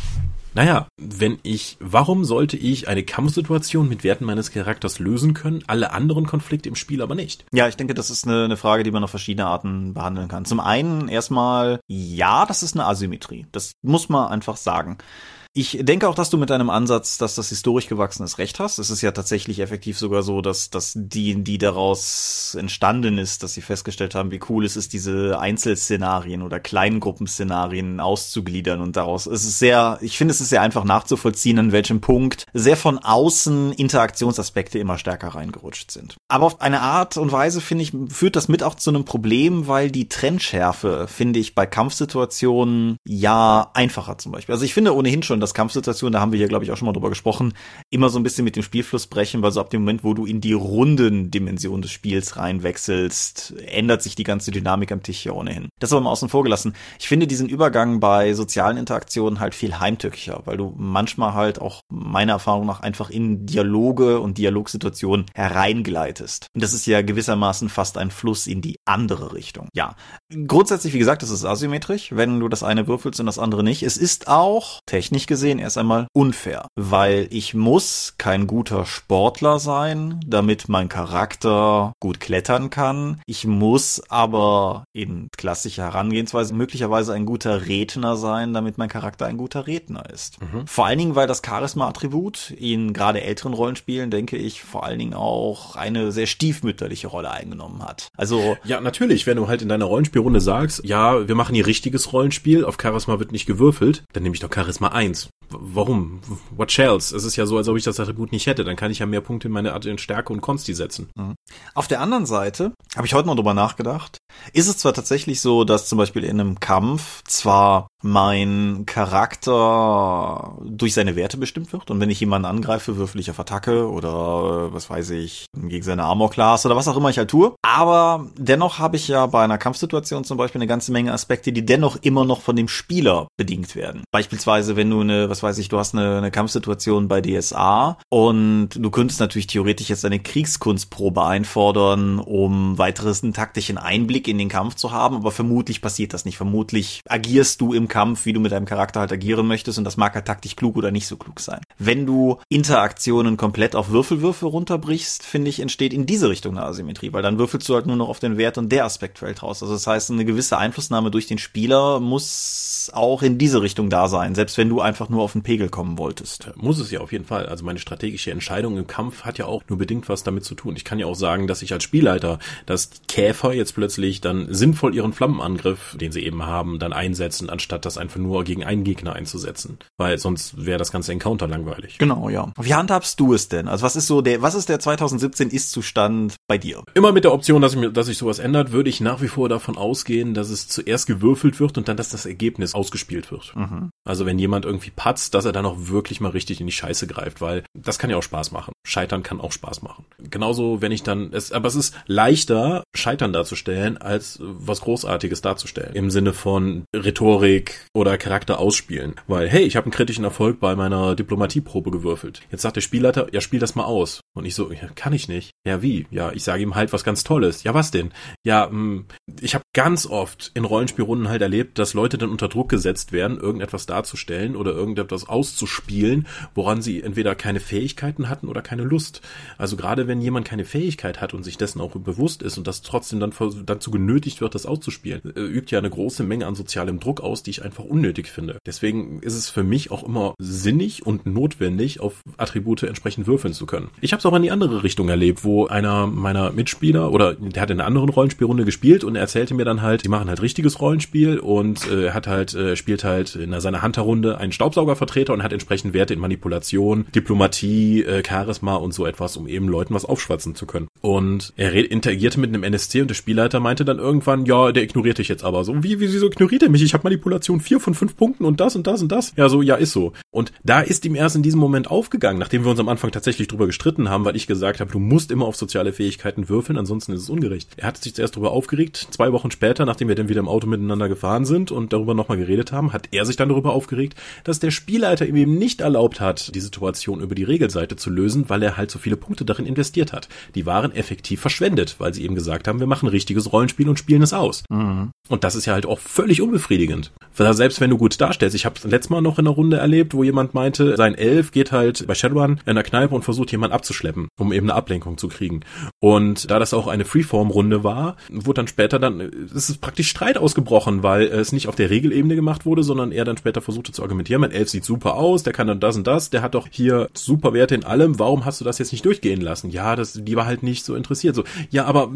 naja, wenn ich, warum sollte ich eine Kampfsituation mit Werten meines Charakters lösen können, alle anderen Konflikte im Spiel aber nicht? Ja, ich denke, das ist eine, eine Frage, die man auf verschiedene Arten behandeln kann. Zum einen erstmal, ja, das ist eine Asymmetrie. Das muss man einfach sagen. Ich denke auch, dass du mit deinem Ansatz, dass das historisch gewachsen ist, recht hast. Es ist ja tatsächlich effektiv sogar so, dass, dass die, die daraus entstanden ist, dass sie festgestellt haben, wie cool es ist, diese Einzelszenarien oder Kleingruppenszenarien auszugliedern und daraus. Es ist sehr, ich finde, es ist sehr einfach nachzuvollziehen, an welchem Punkt sehr von außen Interaktionsaspekte immer stärker reingerutscht sind. Aber auf eine Art und Weise, finde ich, führt das mit auch zu einem Problem, weil die Trennschärfe, finde ich, bei Kampfsituationen ja einfacher zum Beispiel. Also ich finde ohnehin schon, dass Kampfsituationen, da haben wir hier, glaube ich, auch schon mal drüber gesprochen, immer so ein bisschen mit dem Spielfluss brechen, weil so ab dem Moment, wo du in die runden Dimension des Spiels reinwechselst, ändert sich die ganze Dynamik am Tisch hier ohnehin. Das aber mal außen vor gelassen. Ich finde diesen Übergang bei sozialen Interaktionen halt viel heimtückiger, weil du manchmal halt auch meiner Erfahrung nach einfach in Dialoge und Dialogsituationen hereingleitest. Und das ist ja gewissermaßen fast ein Fluss in die andere Richtung. Ja. Grundsätzlich, wie gesagt, es ist asymmetrisch, wenn du das eine würfelst und das andere nicht. Es ist auch technisch gesehen erst einmal unfair, weil ich muss kein guter Sportler sein, damit mein Charakter gut klettern kann. Ich muss aber in klassischer Herangehensweise möglicherweise ein guter Redner sein, damit mein Charakter ein guter Redner ist. Mhm. Vor allen Dingen, weil das Charisma-Attribut in gerade älteren Rollenspielen, denke ich, vor allen Dingen auch eine sehr stiefmütterliche Rolle eingenommen hat. Also ja, natürlich, wenn du halt in deiner Rollenspielrunde sagst, ja, wir machen hier richtiges Rollenspiel, auf Charisma wird nicht gewürfelt, dann nehme ich doch Charisma 1 warum? What shells? Es ist ja so, als ob ich das Attribut nicht hätte. Dann kann ich ja mehr Punkte in meine Art in Stärke und Konsti setzen. Mhm. Auf der anderen Seite habe ich heute mal drüber nachgedacht. Ist es zwar tatsächlich so, dass zum Beispiel in einem Kampf zwar mein Charakter durch seine Werte bestimmt wird und wenn ich jemanden angreife, würfel ich auf Attacke oder was weiß ich, gegen seine Armor-Class oder was auch immer ich halt tue. Aber dennoch habe ich ja bei einer Kampfsituation zum Beispiel eine ganze Menge Aspekte, die dennoch immer noch von dem Spieler bedingt werden. Beispielsweise, wenn du eine, was weiß ich, du hast eine, eine Kampfsituation bei DSA und du könntest natürlich theoretisch jetzt eine Kriegskunstprobe einfordern, um weiteres einen taktischen Einblick in den Kampf zu haben, aber vermutlich passiert das nicht. Vermutlich agierst du im Kampf, wie du mit deinem Charakter halt agieren möchtest und das mag halt taktisch klug oder nicht so klug sein. Wenn du Interaktionen komplett auf Würfelwürfe runterbrichst, finde ich, entsteht in diese Richtung eine Asymmetrie, weil dann würfelst du halt nur noch auf den Wert und der Aspekt fällt raus. Also das heißt, eine gewisse Einflussnahme durch den Spieler muss auch in diese Richtung da sein, selbst wenn du einfach nur auf den Pegel kommen wolltest. Muss es ja auf jeden Fall. Also meine strategische Entscheidung im Kampf hat ja auch nur bedingt was damit zu tun. Ich kann ja auch sagen, dass ich als Spielleiter, dass Käfer jetzt plötzlich dann sinnvoll ihren Flammenangriff, den sie eben haben, dann einsetzen, anstatt anstatt das einfach nur gegen einen Gegner einzusetzen. Weil sonst wäre das ganze Encounter langweilig. Genau, ja. Wie handhabst du es denn? Also was ist so der, was ist der 2017 Ist-Zustand bei dir? Immer mit der Option, dass, ich mir, dass sich sowas ändert, würde ich nach wie vor davon ausgehen, dass es zuerst gewürfelt wird und dann, dass das Ergebnis ausgespielt wird. Mhm. Also wenn jemand irgendwie patzt, dass er dann auch wirklich mal richtig in die Scheiße greift, weil das kann ja auch Spaß machen. Scheitern kann auch Spaß machen. Genauso, wenn ich dann, es, aber es ist leichter, Scheitern darzustellen, als was Großartiges darzustellen. Im Sinne von Rhetorik oder Charakter ausspielen. Weil, hey, ich habe einen kritischen Erfolg bei meiner Diplomatieprobe gewürfelt. Jetzt sagt der Spielleiter, ja, spiel das mal aus. Und ich so, ja, kann ich nicht. Ja, wie? Ja, ich sage ihm halt was ganz Tolles. Ja, was denn? Ja, mh, hm, ich habe ganz oft in Rollenspielrunden halt erlebt, dass Leute dann unter Druck gesetzt werden, irgendetwas darzustellen oder irgendetwas auszuspielen, woran sie entweder keine Fähigkeiten hatten oder keine Lust. Also gerade wenn jemand keine Fähigkeit hat und sich dessen auch bewusst ist und das trotzdem dann dazu genötigt wird, das auszuspielen, äh, übt ja eine große Menge an sozialem Druck aus, die ich einfach unnötig finde. Deswegen ist es für mich auch immer sinnig und notwendig, auf Attribute entsprechend würfeln zu können. Ich habe es auch in die andere Richtung erlebt, wo einer meiner Mitspieler oder der hat in einer anderen Rollenspielrunde gespielt und er erzählte mir dann halt, die machen halt richtiges Rollenspiel und äh, hat halt äh, spielt halt in seiner Hunter-Runde einen Staubsaugervertreter und hat entsprechend Werte in Manipulation, Diplomatie, äh, Charisma und so etwas, um eben Leuten was aufschwatzen zu können. Und er interagierte mit einem NSC und der Spielleiter meinte dann irgendwann, ja, der ignoriert dich jetzt aber. So, wie, wie, wieso ignoriert er mich? Ich habe Manipulation vier von fünf Punkten und das und das und das. Ja, so, ja, ist so. Und da ist ihm erst in diesem Moment aufgegangen, nachdem wir uns am Anfang tatsächlich drüber gestritten haben, weil ich gesagt habe, du musst immer auf soziale Fähigkeiten würfeln, ansonsten ist es ungerecht. Er hat sich zuerst darüber aufgeregt. Zwei Wochen später, nachdem wir dann wieder im Auto miteinander gefahren sind und darüber nochmal geredet haben, hat er sich dann darüber aufgeregt, dass der Spielleiter ihm eben nicht erlaubt hat, die Situation über die Regelseite zu lösen, weil er halt so viele Punkte darin investiert hat. Die waren effektiv verschwendet, weil sie eben gesagt haben, wir machen richtiges Rollenspiel und spielen es aus. Mhm. Und das ist ja halt auch völlig unbefriedigend. Weil selbst wenn du gut darstellst, ich habe letztes Mal noch in einer Runde erlebt, wo jemand meinte, sein Elf geht halt bei Shadowrun in der Kneipe und versucht jemand abzuschleppen, um eben eine Ablenkung zu kriegen. Und da das auch eine Freeform-Runde war, wurde dann später dann, es ist praktisch Streit ausgebrochen, weil es nicht auf der Regelebene gemacht wurde, sondern er dann später versuchte zu argumentieren, mein Elf sieht super aus, der kann dann das und das, der hat doch hier super Werte in allem, warum hast du das jetzt nicht durchgehen lassen? Ja, das, die war halt nicht so interessiert. So, ja, aber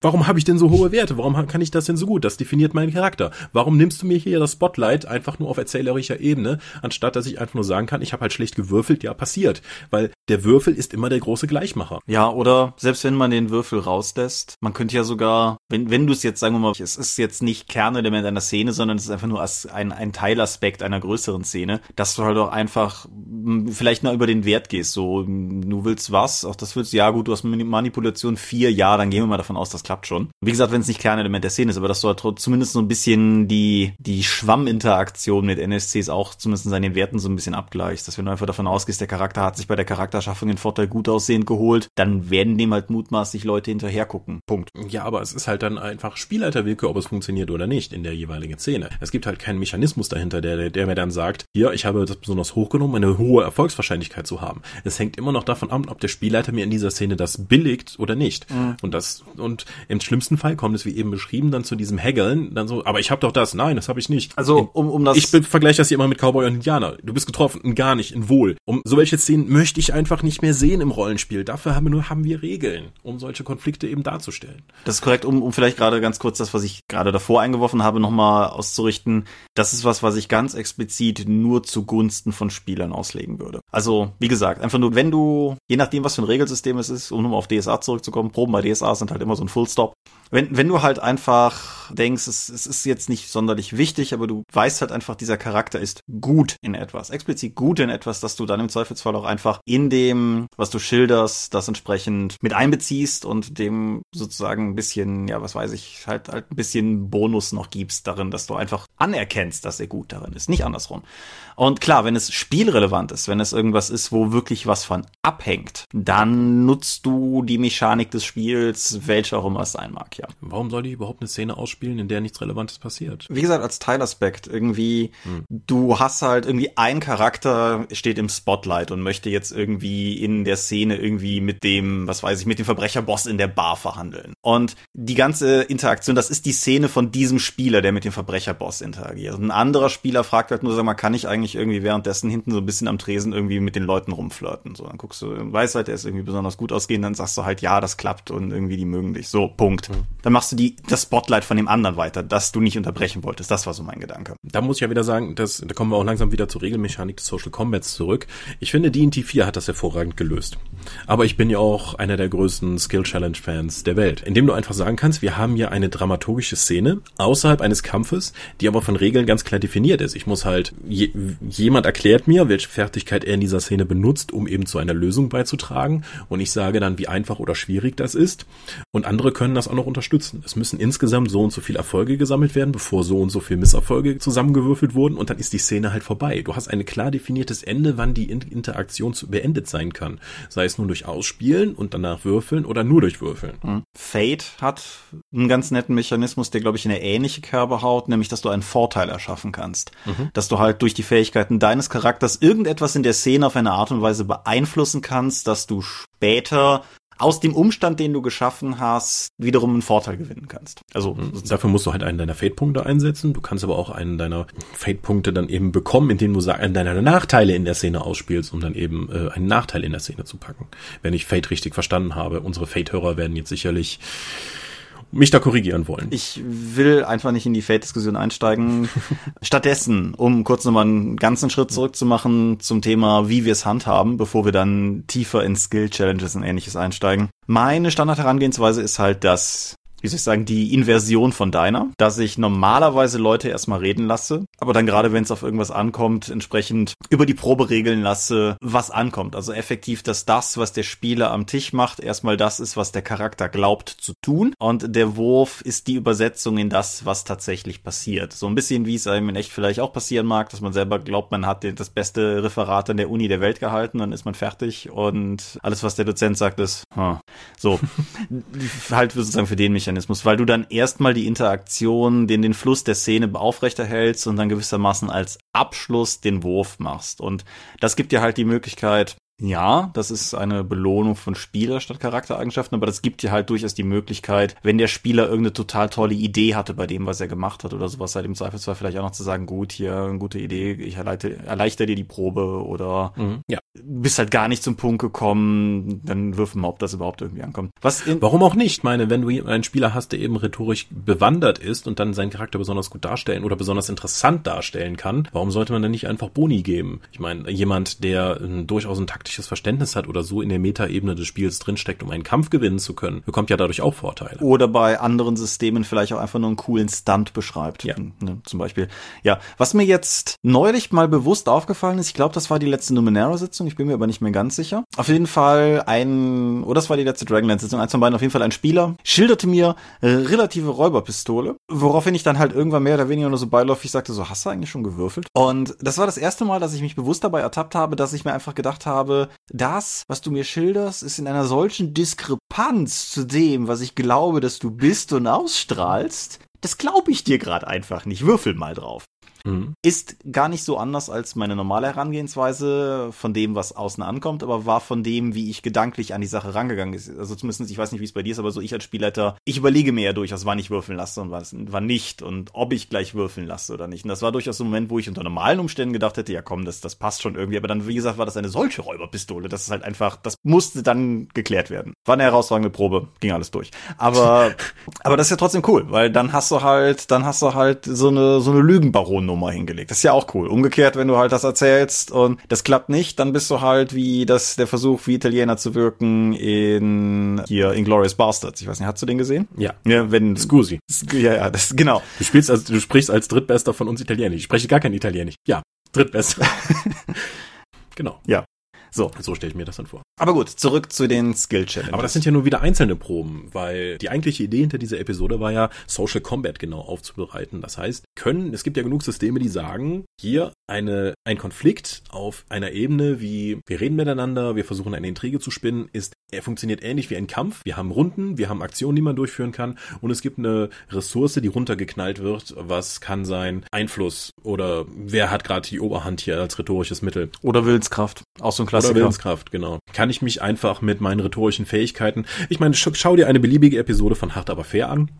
warum habe ich denn so hohe Werte? Warum kann ich das denn so gut? Das definiert meinen Charakter. Warum nimmst du mir hier das Spotlight einfach nur auf erzählerischer Ebene, anstatt dass ich einfach nur sagen kann, ich habe halt schlecht gewürfelt, ja, passiert. Weil der Würfel ist immer der große Gleichmacher. Ja, oder selbst wenn man den Würfel rauslässt, man könnte ja sogar, wenn, wenn du es jetzt, sagen wir mal, es ist jetzt nicht Kernelement einer Szene, sondern es ist einfach nur ein, ein Teilaspekt einer größeren Szene, dass du halt auch einfach vielleicht mal über den Wert gehst. So, du willst was, auch das willst du, ja gut, du hast Manipulation vier, ja, dann gehen wir mal davon aus, das klappt schon. Wie gesagt, wenn es nicht Kernelement der Szene ist, aber dass du halt zumindest so ein bisschen die, die Schwamminteraktion mit NSCs auch zumindest in seinen Werten so ein bisschen abgleichst. Dass wenn du einfach davon ausgehst, der Charakter hat sich bei der Charakterschaffung den Vorteil gut aussehend geholt, dann werden dem halt mutmaßlich Leute hinterher gucken. Punkt. Ja, aber es ist halt dann einfach Spielleiterwillkür, ob es funktioniert oder nicht in der jeweiligen Szene. Es gibt halt keinen Mechanismus dahinter, der, der mir dann sagt, hier, ich habe das besonders hochgenommen, eine hohe Erfolgswahrscheinlichkeit zu haben. Es hängt immer noch davon ab, ob der Spielleiter mir in dieser Szene das billigt oder nicht. Mhm. Und das, und im schlimmsten Fall kommt es, wie eben beschrieben, dann zu diesem Haggeln, dann so, aber ich habe doch das. Nein, das habe ich nicht. Also, um, um das. Ich vergleiche das hier immer mit Cowboy und Indianer. Du bist getroffen, gar nicht, in Wohl. Um so welche Szenen möchte ich einfach nicht mehr sehen im Rollenspiel. Dafür haben wir nur, haben wir Regeln, um solche Konflikte eben darzustellen. Das ist korrekt, um, um vielleicht gerade ganz kurz das, was ich gerade davor eingeworfen habe, nochmal auszurichten. Das ist was, was ich ganz explizit nur zugunsten von Spielern auslegen würde. Also, wie gesagt, einfach nur, wenn du, je nachdem, was für ein Regelsystem es ist, um nochmal auf DSA zurückzukommen, Proben bei DSA sind halt immer so ein Fullstop. Wenn, wenn du halt einfach denkst, es, es ist jetzt nicht sonderlich wichtig, aber du weißt halt einfach, dieser Charakter ist gut in etwas, explizit gut in etwas, dass du dann im Zweifelsfall auch einfach in dem, was du schilderst, das entsprechend mit einbeziehst und dem sozusagen ein bisschen, ja, was weiß ich, halt, halt ein bisschen Bonus noch gibst darin, dass du einfach anerkennst, dass er gut darin ist, nicht andersrum. Und klar, wenn es spielrelevant ist, wenn es irgendwas ist, wo wirklich was von abhängt, dann nutzt du die Mechanik des Spiels, welche auch immer es sein mag, ja. Warum soll ich überhaupt eine Szene ausspielen, in der nichts Relevantes passiert? Wie gesagt, als Teilaspekt irgendwie, hm. du hast halt irgendwie ein Charakter steht im Spotlight und möchte jetzt irgendwie in der Szene irgendwie mit dem, was weiß ich, mit dem Verbrecherboss in der Bar verhandeln. Und die ganze Interaktion, das ist die Szene von diesem Spieler, der mit dem Verbrecherboss interagiert. Und ein anderer Spieler fragt halt nur, sag mal, kann ich eigentlich eigentlich irgendwie währenddessen hinten so ein bisschen am Tresen irgendwie mit den Leuten rumflirten. So, dann guckst du, weißt halt, der ist irgendwie besonders gut ausgehen, dann sagst du halt, ja, das klappt und irgendwie die mögen dich. So, Punkt. Mhm. Dann machst du die, das Spotlight von dem anderen weiter, das du nicht unterbrechen wolltest. Das war so mein Gedanke. Da muss ich ja wieder sagen, dass, da kommen wir auch langsam wieder zur Regelmechanik des Social Combats zurück. Ich finde, D&T 4 hat das hervorragend gelöst. Aber ich bin ja auch einer der größten Skill Challenge Fans der Welt. Indem du einfach sagen kannst, wir haben hier eine dramaturgische Szene außerhalb eines Kampfes, die aber von Regeln ganz klar definiert ist. Ich muss halt, je, jemand erklärt mir, welche Fertigkeit er in dieser Szene benutzt, um eben zu einer Lösung beizutragen. Und ich sage dann, wie einfach oder schwierig das ist. Und andere können das auch noch unterstützen unterstützen. Es müssen insgesamt so und so viele Erfolge gesammelt werden, bevor so und so viele Misserfolge zusammengewürfelt wurden und dann ist die Szene halt vorbei. Du hast ein klar definiertes Ende, wann die Interaktion beendet sein kann. Sei es nur durch Ausspielen und danach Würfeln oder nur durch Würfeln. Mhm. Fate hat einen ganz netten Mechanismus, der glaube ich in eine ähnliche Kerbe haut, nämlich dass du einen Vorteil erschaffen kannst. Mhm. Dass du halt durch die Fähigkeiten deines Charakters irgendetwas in der Szene auf eine Art und Weise beeinflussen kannst, dass du später aus dem Umstand, den du geschaffen hast, wiederum einen Vorteil gewinnen kannst. Also mhm. dafür musst du halt einen deiner Fate-Punkte einsetzen. Du kannst aber auch einen deiner Fate-Punkte dann eben bekommen, indem du einen deiner Nachteile in der Szene ausspielst, um dann eben äh, einen Nachteil in der Szene zu packen. Wenn ich Fate richtig verstanden habe, unsere Fate-Hörer werden jetzt sicherlich mich da korrigieren wollen. Ich will einfach nicht in die Fate-Diskussion einsteigen. Stattdessen, um kurz nochmal einen ganzen Schritt zurückzumachen zum Thema, wie wir es handhaben, bevor wir dann tiefer in Skill-Challenges und ähnliches einsteigen. Meine Standard-Herangehensweise ist halt, dass wie soll ich sagen, die Inversion von deiner, dass ich normalerweise Leute erstmal reden lasse, aber dann gerade wenn es auf irgendwas ankommt, entsprechend über die Probe regeln lasse, was ankommt. Also effektiv, dass das, was der Spieler am Tisch macht, erstmal das ist, was der Charakter glaubt zu tun und der Wurf ist die Übersetzung in das, was tatsächlich passiert. So ein bisschen wie es einem in echt vielleicht auch passieren mag, dass man selber glaubt, man hat das beste Referat an der Uni der Welt gehalten, dann ist man fertig und alles, was der Dozent sagt, ist, huh. so, halt sozusagen für den Mechanismus Mechanismus, weil du dann erstmal die Interaktion, den, den Fluss der Szene aufrechterhältst und dann gewissermaßen als Abschluss den Wurf machst. Und das gibt dir halt die Möglichkeit, ja, das ist eine Belohnung von Spieler statt Charaktereigenschaften, aber das gibt dir halt durchaus die Möglichkeit, wenn der Spieler irgendeine total tolle Idee hatte bei dem, was er gemacht hat oder sowas, halt im Zweifelsfall vielleicht auch noch zu sagen, gut, hier, eine gute Idee, ich erleichter, erleichter dir die Probe oder mhm, ja. bist halt gar nicht zum Punkt gekommen, dann wirf mal, ob das überhaupt irgendwie ankommt. Was Warum auch nicht? Ich meine, wenn du einen Spieler hast, der eben rhetorisch bewandert ist und dann seinen Charakter besonders gut darstellen oder besonders interessant darstellen kann, warum sollte man dann nicht einfach Boni geben? Ich meine, jemand, der äh, durchaus ein taktisches taktisches Verständnis hat oder so in der Metaebene des Spiels drinsteckt, um einen Kampf gewinnen zu können, bekommt ja dadurch auch Vorteile. Oder bei anderen Systemen vielleicht auch einfach nur einen coolen Stunt beschreibt. Ja. Ne, zum Beispiel. Ja, was mir jetzt neulich mal bewusst aufgefallen ist, ich glaube, das war die letzte Numenera-Sitzung, ich bin mir aber nicht mehr ganz sicher. Auf jeden Fall ein, oder das war die letzte Dragonlance-Sitzung, eins von beiden, auf jeden Fall ein Spieler, schilderte mir äh, relative Räuberpistole, woraufhin ich dann halt irgendwann mehr oder weniger nur so beiläufig sagte, so, hast du eigentlich schon gewürfelt? Und das war das erste Mal, dass ich mich bewusst dabei ertappt habe, dass ich mir einfach gedacht habe, das, was du mir schilderst, ist in einer solchen Diskrepanz zu dem, was ich glaube, dass du bist und ausstrahlst. Das glaube ich dir gerade einfach nicht. Würfel mal drauf. Mhm. Ist gar nicht so anders als meine normale Herangehensweise von dem, was außen ankommt, aber war von dem, wie ich gedanklich an die Sache rangegangen ist. Also zumindest, ich weiß nicht, wie es bei dir ist, aber so ich als Spielleiter, ich überlege mir ja durchaus, wann ich würfeln lasse und wann nicht und ob ich gleich würfeln lasse oder nicht. Und das war durchaus so ein Moment, wo ich unter normalen Umständen gedacht hätte, ja komm, das, das passt schon irgendwie. Aber dann, wie gesagt, war das eine solche Räuberpistole. Das ist halt einfach, das musste dann geklärt werden. War eine herausragende Probe, ging alles durch. Aber, aber das ist ja trotzdem cool, weil dann hast du halt, dann hast du halt so eine, so eine Lügenbaron Nummer hingelegt. Das ist ja auch cool. Umgekehrt, wenn du halt das erzählst und das klappt nicht, dann bist du halt wie das der Versuch, wie Italiener zu wirken in hier Inglourious Bastards. Ich weiß nicht, hast du den gesehen? Ja. Ja, wenn Scusi. Ja, ja, das genau. Du spielst als du sprichst als drittbester von uns Italienisch. Ich spreche gar kein Italienisch. Ja, drittbester. genau. Ja. So. So stelle ich mir das dann vor. Aber gut, zurück zu den Skill Challenges. Aber das sind ja nur wieder einzelne Proben, weil die eigentliche Idee hinter dieser Episode war ja, Social Combat genau aufzubereiten. Das heißt, können, es gibt ja genug Systeme, die sagen, hier eine, ein Konflikt auf einer Ebene wie, wir reden miteinander, wir versuchen eine Intrige zu spinnen, ist, er funktioniert ähnlich wie ein Kampf. Wir haben Runden, wir haben Aktionen, die man durchführen kann und es gibt eine Ressource, die runtergeknallt wird. Was kann sein Einfluss oder wer hat gerade die Oberhand hier als rhetorisches Mittel? Oder Willenskraft. Auch so ein Klassiker. Oder Willenskraft, genau. Kann ich mich einfach mit meinen rhetorischen Fähigkeiten, ich meine, schau dir eine beliebige Episode von Hart aber fair an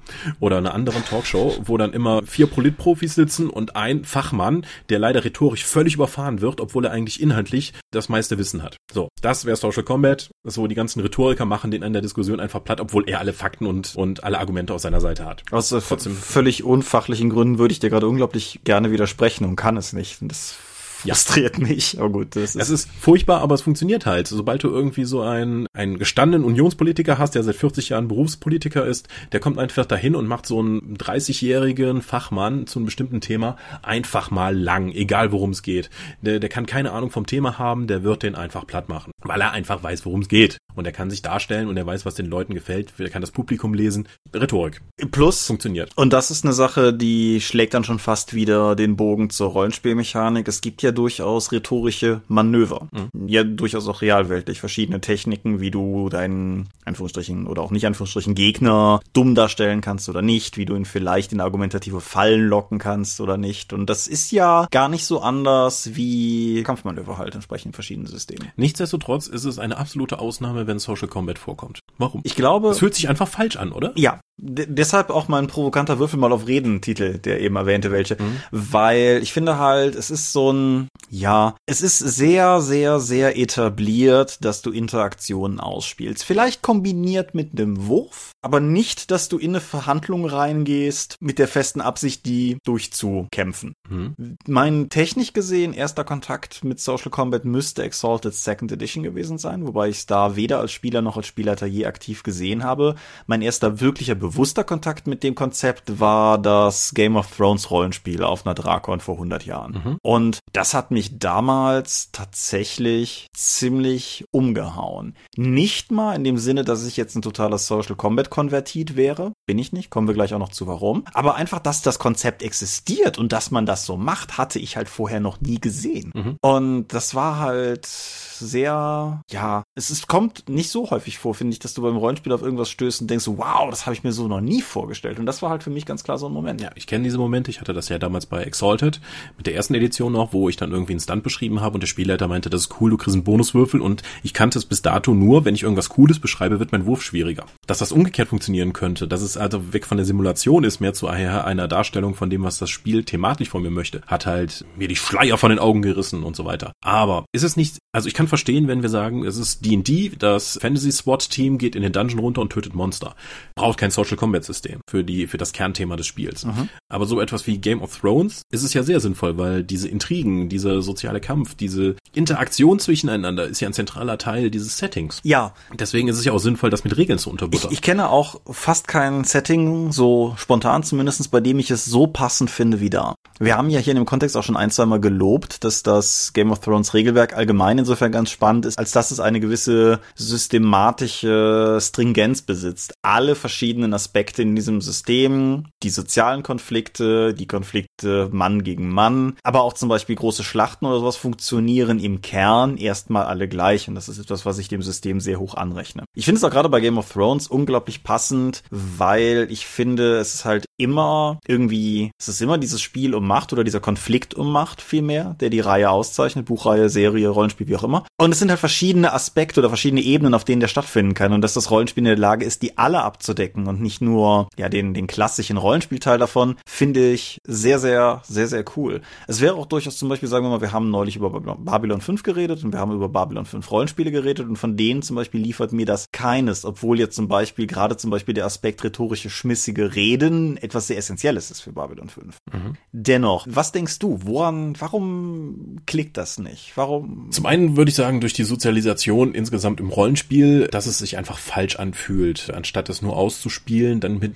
oder eine andere Talkshow, wo dann immer vier Politprofis sitzen und ein Fachmann, der leider rhetorisch völlig überfahren wird, obwohl er eigentlich inhaltlich das meiste Wissen hat. So, das wäre Social Combat, so die ganzen Rhetoriker machen den an der Diskussion einfach platt, obwohl er alle Fakten und, und alle Argumente auf seiner Seite hat. Aus äh, völlig unfachlichen Gründen würde ich dir gerade unglaublich gerne widersprechen und kann es nicht. Das frustriert ja. mich. Aber gut, das ist. Es ist furchtbar, aber es funktioniert halt. Sobald du irgendwie so einen, einen gestandenen Unionspolitiker hast, der seit 40 Jahren Berufspolitiker ist, der kommt einfach dahin und macht so einen 30-jährigen Fachmann zu einem bestimmten Thema einfach mal lang, egal worum es geht. Der, der kann keine Ahnung vom Thema haben, der wird den einfach platt machen, weil er einfach weiß, worum es geht. Und er kann sich darstellen und er weiß, was den Leuten gefällt. Er kann das Publikum lesen. Rhetorik. Plus. Funktioniert. Und das ist eine Sache, die schlägt dann schon fast wieder den Bogen zur Rollenspielmechanik. Es gibt ja durchaus rhetorische Manöver. Mhm. Ja, durchaus auch realweltlich. Verschiedene Techniken, wie du deinen, Anführungsstrichen, oder auch nicht Anführungsstrichen, Gegner dumm darstellen kannst oder nicht, wie du ihn vielleicht in argumentative Fallen locken kannst oder nicht. Und das ist ja gar nicht so anders wie Kampfmanöver halt entsprechend in verschiedenen Systemen. Nichtsdestotrotz ist es eine absolute Ausnahme, wenn Social Combat vorkommt. Warum? Ich glaube. Es fühlt sich einfach falsch an, oder? Ja, deshalb auch mein provokanter Würfel mal auf Reden-Titel, der eben erwähnte welche. Mhm. Weil ich finde halt, es ist so ein, ja, es ist sehr, sehr, sehr etabliert, dass du Interaktionen ausspielst. Vielleicht kombiniert mit einem Wurf, aber nicht, dass du in eine Verhandlung reingehst mit der festen Absicht, die durchzukämpfen. Mhm. Mein technisch gesehen erster Kontakt mit Social Combat müsste Exalted Second Edition gewesen sein, wobei ich es da weder als Spieler noch als Spielleiter je aktiv gesehen habe. Mein erster wirklicher bewusster Kontakt mit dem Konzept war das Game of Thrones Rollenspiel auf einer Drakon vor 100 Jahren. Mhm. Und das hat mich damals tatsächlich ziemlich umgehauen. Nicht mal in dem Sinne, dass ich jetzt ein totaler Social Combat Konvertit wäre. Bin ich nicht. Kommen wir gleich auch noch zu warum. Aber einfach, dass das Konzept existiert und dass man das so macht, hatte ich halt vorher noch nie gesehen. Mhm. Und das war halt sehr, ja, es ist, kommt nicht so häufig vor, finde ich, dass du beim Rollenspiel auf irgendwas stößt und denkst, wow, das habe ich mir so noch nie vorgestellt. Und das war halt für mich ganz klar so ein Moment. Ja, ich kenne diese Momente. Ich hatte das ja damals bei Exalted mit der ersten Edition noch, wo ich dann irgendwie einen Stunt beschrieben habe und der Spielleiter meinte, das ist cool, du kriegst einen Bonuswürfel und ich kannte es bis dato nur, wenn ich irgendwas Cooles beschreibe, wird mein Wurf schwieriger. Dass das umgekehrt funktionieren könnte, dass es also weg von der Simulation ist, mehr zu einer Darstellung von dem, was das Spiel thematisch von mir möchte, hat halt mir die Schleier von den Augen gerissen und so weiter. Aber ist es nicht, also ich kann verstehen, wenn wir sagen, es ist D&D, das Fantasy SWAT Team geht in den Dungeon runter und tötet Monster. Braucht kein Social Combat System für die, für das Kernthema des Spiels. Mhm. Aber so etwas wie Game of Thrones ist es ja sehr sinnvoll, weil diese Intrigen, dieser soziale Kampf, diese Interaktion zwischeneinander ist ja ein zentraler Teil dieses Settings. Ja. Deswegen ist es ja auch sinnvoll, das mit Regeln zu unterbuttern. Ich, ich kenne auch fast kein Setting, so spontan zumindest, bei dem ich es so passend finde wie da. Wir haben ja hier in dem Kontext auch schon ein, zwei Mal gelobt, dass das Game of Thrones Regelwerk allgemein insofern ganz spannend ist, als dass es eine gewisse systematische Stringenz besitzt. Alle verschiedenen Aspekte in diesem System, die sozialen Konflikte, die Konflikte Mann gegen Mann, aber auch zum Beispiel große Schlachten oder sowas funktionieren im Kern erstmal alle gleich und das ist etwas, was ich dem System sehr hoch anrechne. Ich finde es auch gerade bei Game of Thrones unglaublich passend, weil ich finde, es ist halt immer irgendwie, es ist immer dieses Spiel um Macht oder dieser Konflikt um Macht vielmehr, der die Reihe auszeichnet, Buchreihe, Serie, Rollenspiel, wie auch immer. Und es sind halt verschiedene Aspekte oder verschiedene Ebenen, auf denen der stattfinden kann und dass das Rollenspiel in der Lage ist, die alle abzudecken und nicht nur ja den den klassischen Rollenspielteil davon, finde ich sehr sehr sehr sehr cool. Es wäre auch durchaus zum Beispiel sagen wir mal, wir haben neulich über Babylon 5 geredet und wir haben über Babylon 5 Rollenspiele geredet und von denen zum Beispiel liefert mir das keines, obwohl jetzt zum Beispiel gerade zum Beispiel der Aspekt rhetorische schmissige Reden etwas sehr essentielles ist für Babylon 5. Mhm. Dennoch, was denkst du, woran, warum klickt das nicht? Warum? Zum einen würde ich sagen, durch die Sozialisation insgesamt im Rollenspiel, dass es sich einfach falsch anfühlt, anstatt es nur auszuspielen, dann mit,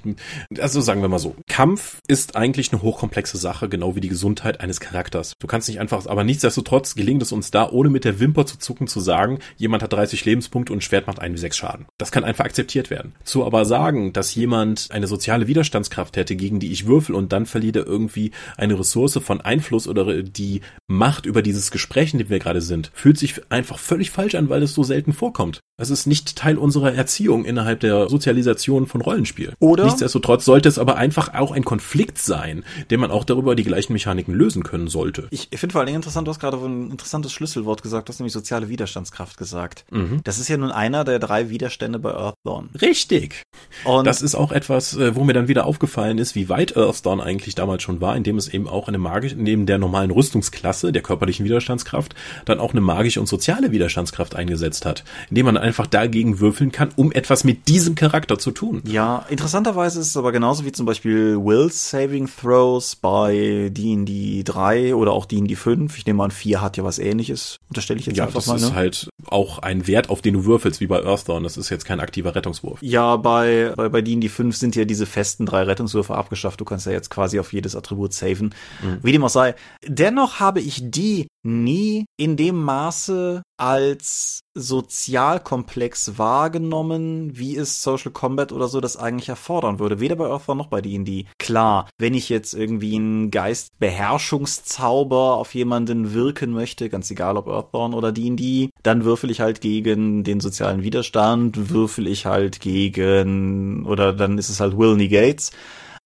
also sagen wir mal so, Kampf ist eigentlich eine hochkomplexe Sache, genau wie die Gesundheit eines Charakters. Du kannst nicht einfach, aber nichtsdestotrotz gelingt es uns da, ohne mit der Wimper zu zucken, zu sagen, jemand hat 30 Lebenspunkte und Schwert macht 1 wie 6 Schaden. Das kann einfach akzeptiert werden. Zu aber sagen, dass jemand eine soziale Widerstandskraft hätte, gegen die ich würfel und dann verliert er irgendwie eine Ressource von Einfluss oder die Macht über dieses Gespräch, in dem wir gerade sind, fühlt sich einfach völlig falsch an, weil es so selten vorkommt. Es ist nicht Teil unserer Erziehung innerhalb der Sozialisation von Rollenspielen. Rollenspiel. Oder? Nichtsdestotrotz sollte es aber einfach auch ein Konflikt sein, den man auch darüber die gleichen Mechaniken lösen können sollte. Ich finde vor allen Dingen interessant, du hast gerade ein interessantes Schlüsselwort gesagt, du hast nämlich soziale Widerstandskraft gesagt. Mhm. Das ist ja nun einer der drei Widerstände bei Earthdawn. Richtig. Und das ist auch etwas, äh, wo mir dann wieder aufgefallen ist, wie weit Earthdawn eigentlich damals schon war, indem es eben auch eine magische, neben der normalen Rüstungsklasse, der körperlichen Widerstandskraft, dann auch eine magische und soziale Widerstandskraft eingesetzt hat, indem man einfach dagegen würfeln kann, um etwas mit diesem Charakter zu tun. Ja, interessanterweise ist es aber genauso wie zum Beispiel Will's Saving Throws bei D&D 3 oder auch D&D 5. Ich nehme an, 4 hat ja was ähnliches. Unterstelle ich jetzt ja, einfach das mal. ist ne? halt auch ein Wert, auf den du würfelst, wie bei Earthdawn. Das ist jetzt kein aktiver Rettungswurf. Ja, bei, bei, bei D&D 5 sind ja diese festen drei Rettungswürfe abgeschafft. Du kannst ja jetzt quasi auf jedes Attribut saven. Mhm. Wie dem auch sei. Dennoch habe ich die nie in dem Maße als sozialkomplex wahrgenommen, wie es Social Combat oder so das eigentlich erfordern würde. Weder bei Earthbound noch bei D&D. Klar, wenn ich jetzt irgendwie einen Geistbeherrschungszauber auf jemanden wirken möchte, ganz egal ob Earthbound oder D&D, dann würfel ich halt gegen den sozialen Widerstand, würfel ich halt gegen, oder dann ist es halt Will Negates.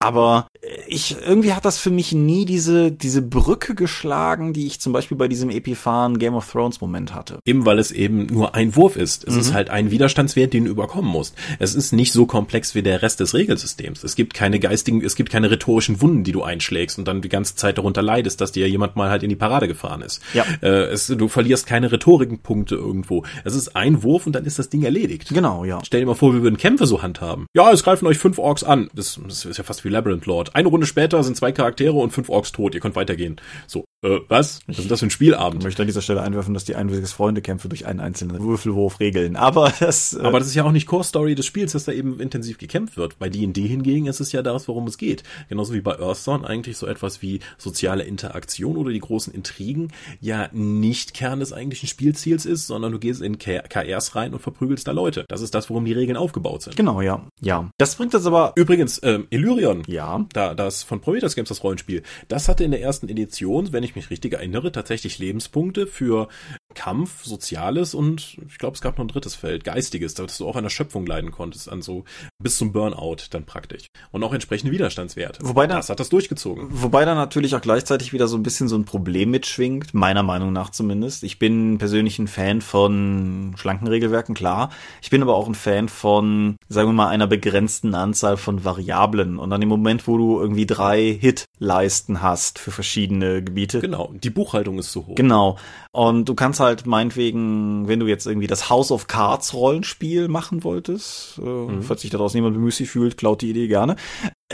Aber ich, irgendwie hat das für mich nie diese, diese Brücke geschlagen, die ich zum Beispiel bei diesem epiphanen Game of Thrones Moment hatte. Eben weil es eben nur ein Wurf ist. Es mhm. ist halt ein Widerstandswert, den du überkommen musst. Es ist nicht so komplex wie der Rest des Regelsystems. Es gibt keine geistigen, es gibt keine rhetorischen Wunden, die du einschlägst und dann die ganze Zeit darunter leidest, dass dir jemand mal halt in die Parade gefahren ist. Ja. Äh, es, du verlierst keine Rhetorikenpunkte irgendwo. Es ist ein Wurf und dann ist das Ding erledigt. Genau, ja. Stell dir mal vor, wir würden Kämpfe so handhaben. Ja, es greifen euch fünf Orks an. Das, das ist ja fast wie Labyrinth Lord. Eine Runde später sind zwei Charaktere und fünf Orks tot. Ihr könnt weitergehen. So, äh, was? Was ist das für ein Spielabend? Ich möchte an dieser Stelle einwerfen, dass die einwilliges Freundekämpfe durch einen einzelnen Würfelwurf regeln. Aber das. Äh Aber das ist ja auch nicht Core Story des Spiels, dass da eben intensiv gekämpft wird. Bei D&D hingegen ist es ja das, worum es geht. Genauso wie bei Earthdawn eigentlich so etwas wie soziale Interaktion oder die großen Intrigen ja nicht Kern des eigentlichen Spielziels ist, sondern du gehst in KRs rein und verprügelst da Leute. Das ist das, worum die Regeln aufgebaut sind. Genau, ja. Ja. Das bringt das aber. Übrigens, ähm, Illyrion. Ja. Da, das von Prometheus Games das Rollenspiel. Das hatte in der ersten Edition, wenn ich mich richtig erinnere, tatsächlich Lebenspunkte für Kampf, Soziales und ich glaube, es gab noch ein drittes Feld, Geistiges, dass du auch an der Schöpfung leiden konntest, an so bis zum Burnout dann praktisch. Und auch entsprechende Widerstandswerte. Wobei da, das hat das durchgezogen. Wobei da natürlich auch gleichzeitig wieder so ein bisschen so ein Problem mitschwingt, meiner Meinung nach zumindest. Ich bin persönlich ein Fan von schlanken Regelwerken, klar. Ich bin aber auch ein Fan von, sagen wir mal, einer begrenzten Anzahl von Variablen. Und an dem Moment, wo du irgendwie drei Hit-Leisten hast für verschiedene Gebiete. Genau, die Buchhaltung ist zu hoch. Genau. Und du kannst halt meinetwegen, wenn du jetzt irgendwie das House of Cards Rollenspiel machen wolltest, äh, mhm. falls sich daraus niemand bemüßigt fühlt, klaut die Idee gerne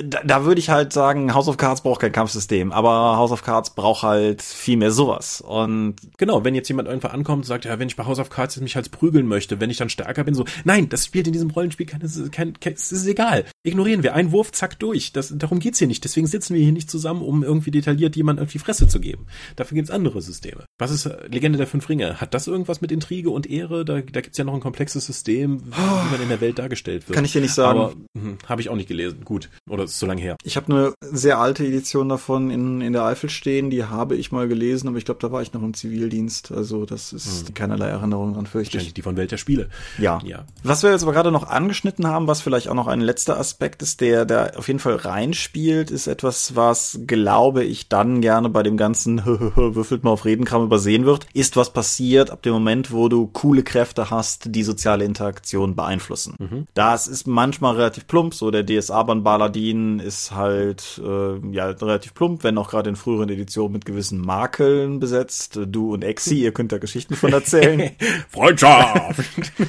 da, da würde ich halt sagen, House of Cards braucht kein Kampfsystem, aber House of Cards braucht halt viel mehr sowas. Und genau, wenn jetzt jemand einfach ankommt und sagt, ja, wenn ich bei House of Cards mich halt prügeln möchte, wenn ich dann stärker bin, so, nein, das spielt in diesem Rollenspiel keine, kein, kein, es ist egal. Ignorieren wir. Ein Wurf, zack, durch. Das, darum geht's hier nicht. Deswegen sitzen wir hier nicht zusammen, um irgendwie detailliert jemand auf die Fresse zu geben. Dafür gibt's andere Systeme. Was ist äh, Legende der Fünf Ringe? Hat das irgendwas mit Intrige und Ehre? Da, da gibt's ja noch ein komplexes System, wie man in der Welt dargestellt wird. Kann ich dir nicht sagen. Aber hm, habe ich auch nicht gelesen. Gut. Oder ist so lange her. Ich habe eine sehr alte Edition davon in, in der Eifel stehen, die habe ich mal gelesen, aber ich glaube, da war ich noch im Zivildienst. Also das ist hm. keinerlei Erinnerung dran, fürchte ich. Die von Welt der Spiele. Ja. ja. Was wir jetzt aber gerade noch angeschnitten haben, was vielleicht auch noch ein letzter Aspekt ist, der da auf jeden Fall reinspielt, ist etwas, was, glaube ich, dann gerne bei dem ganzen würfelt mal auf Redenkram übersehen wird, ist, was passiert ab dem Moment, wo du coole Kräfte hast, die soziale Interaktion beeinflussen. Mhm. Das ist manchmal relativ plump, so der DSA-Bahn-Baladin ist halt halt äh, ja relativ plump, wenn auch gerade in früheren Editionen mit gewissen Makeln besetzt. Du und Exi, ihr könnt da Geschichten von erzählen. Freundschaft!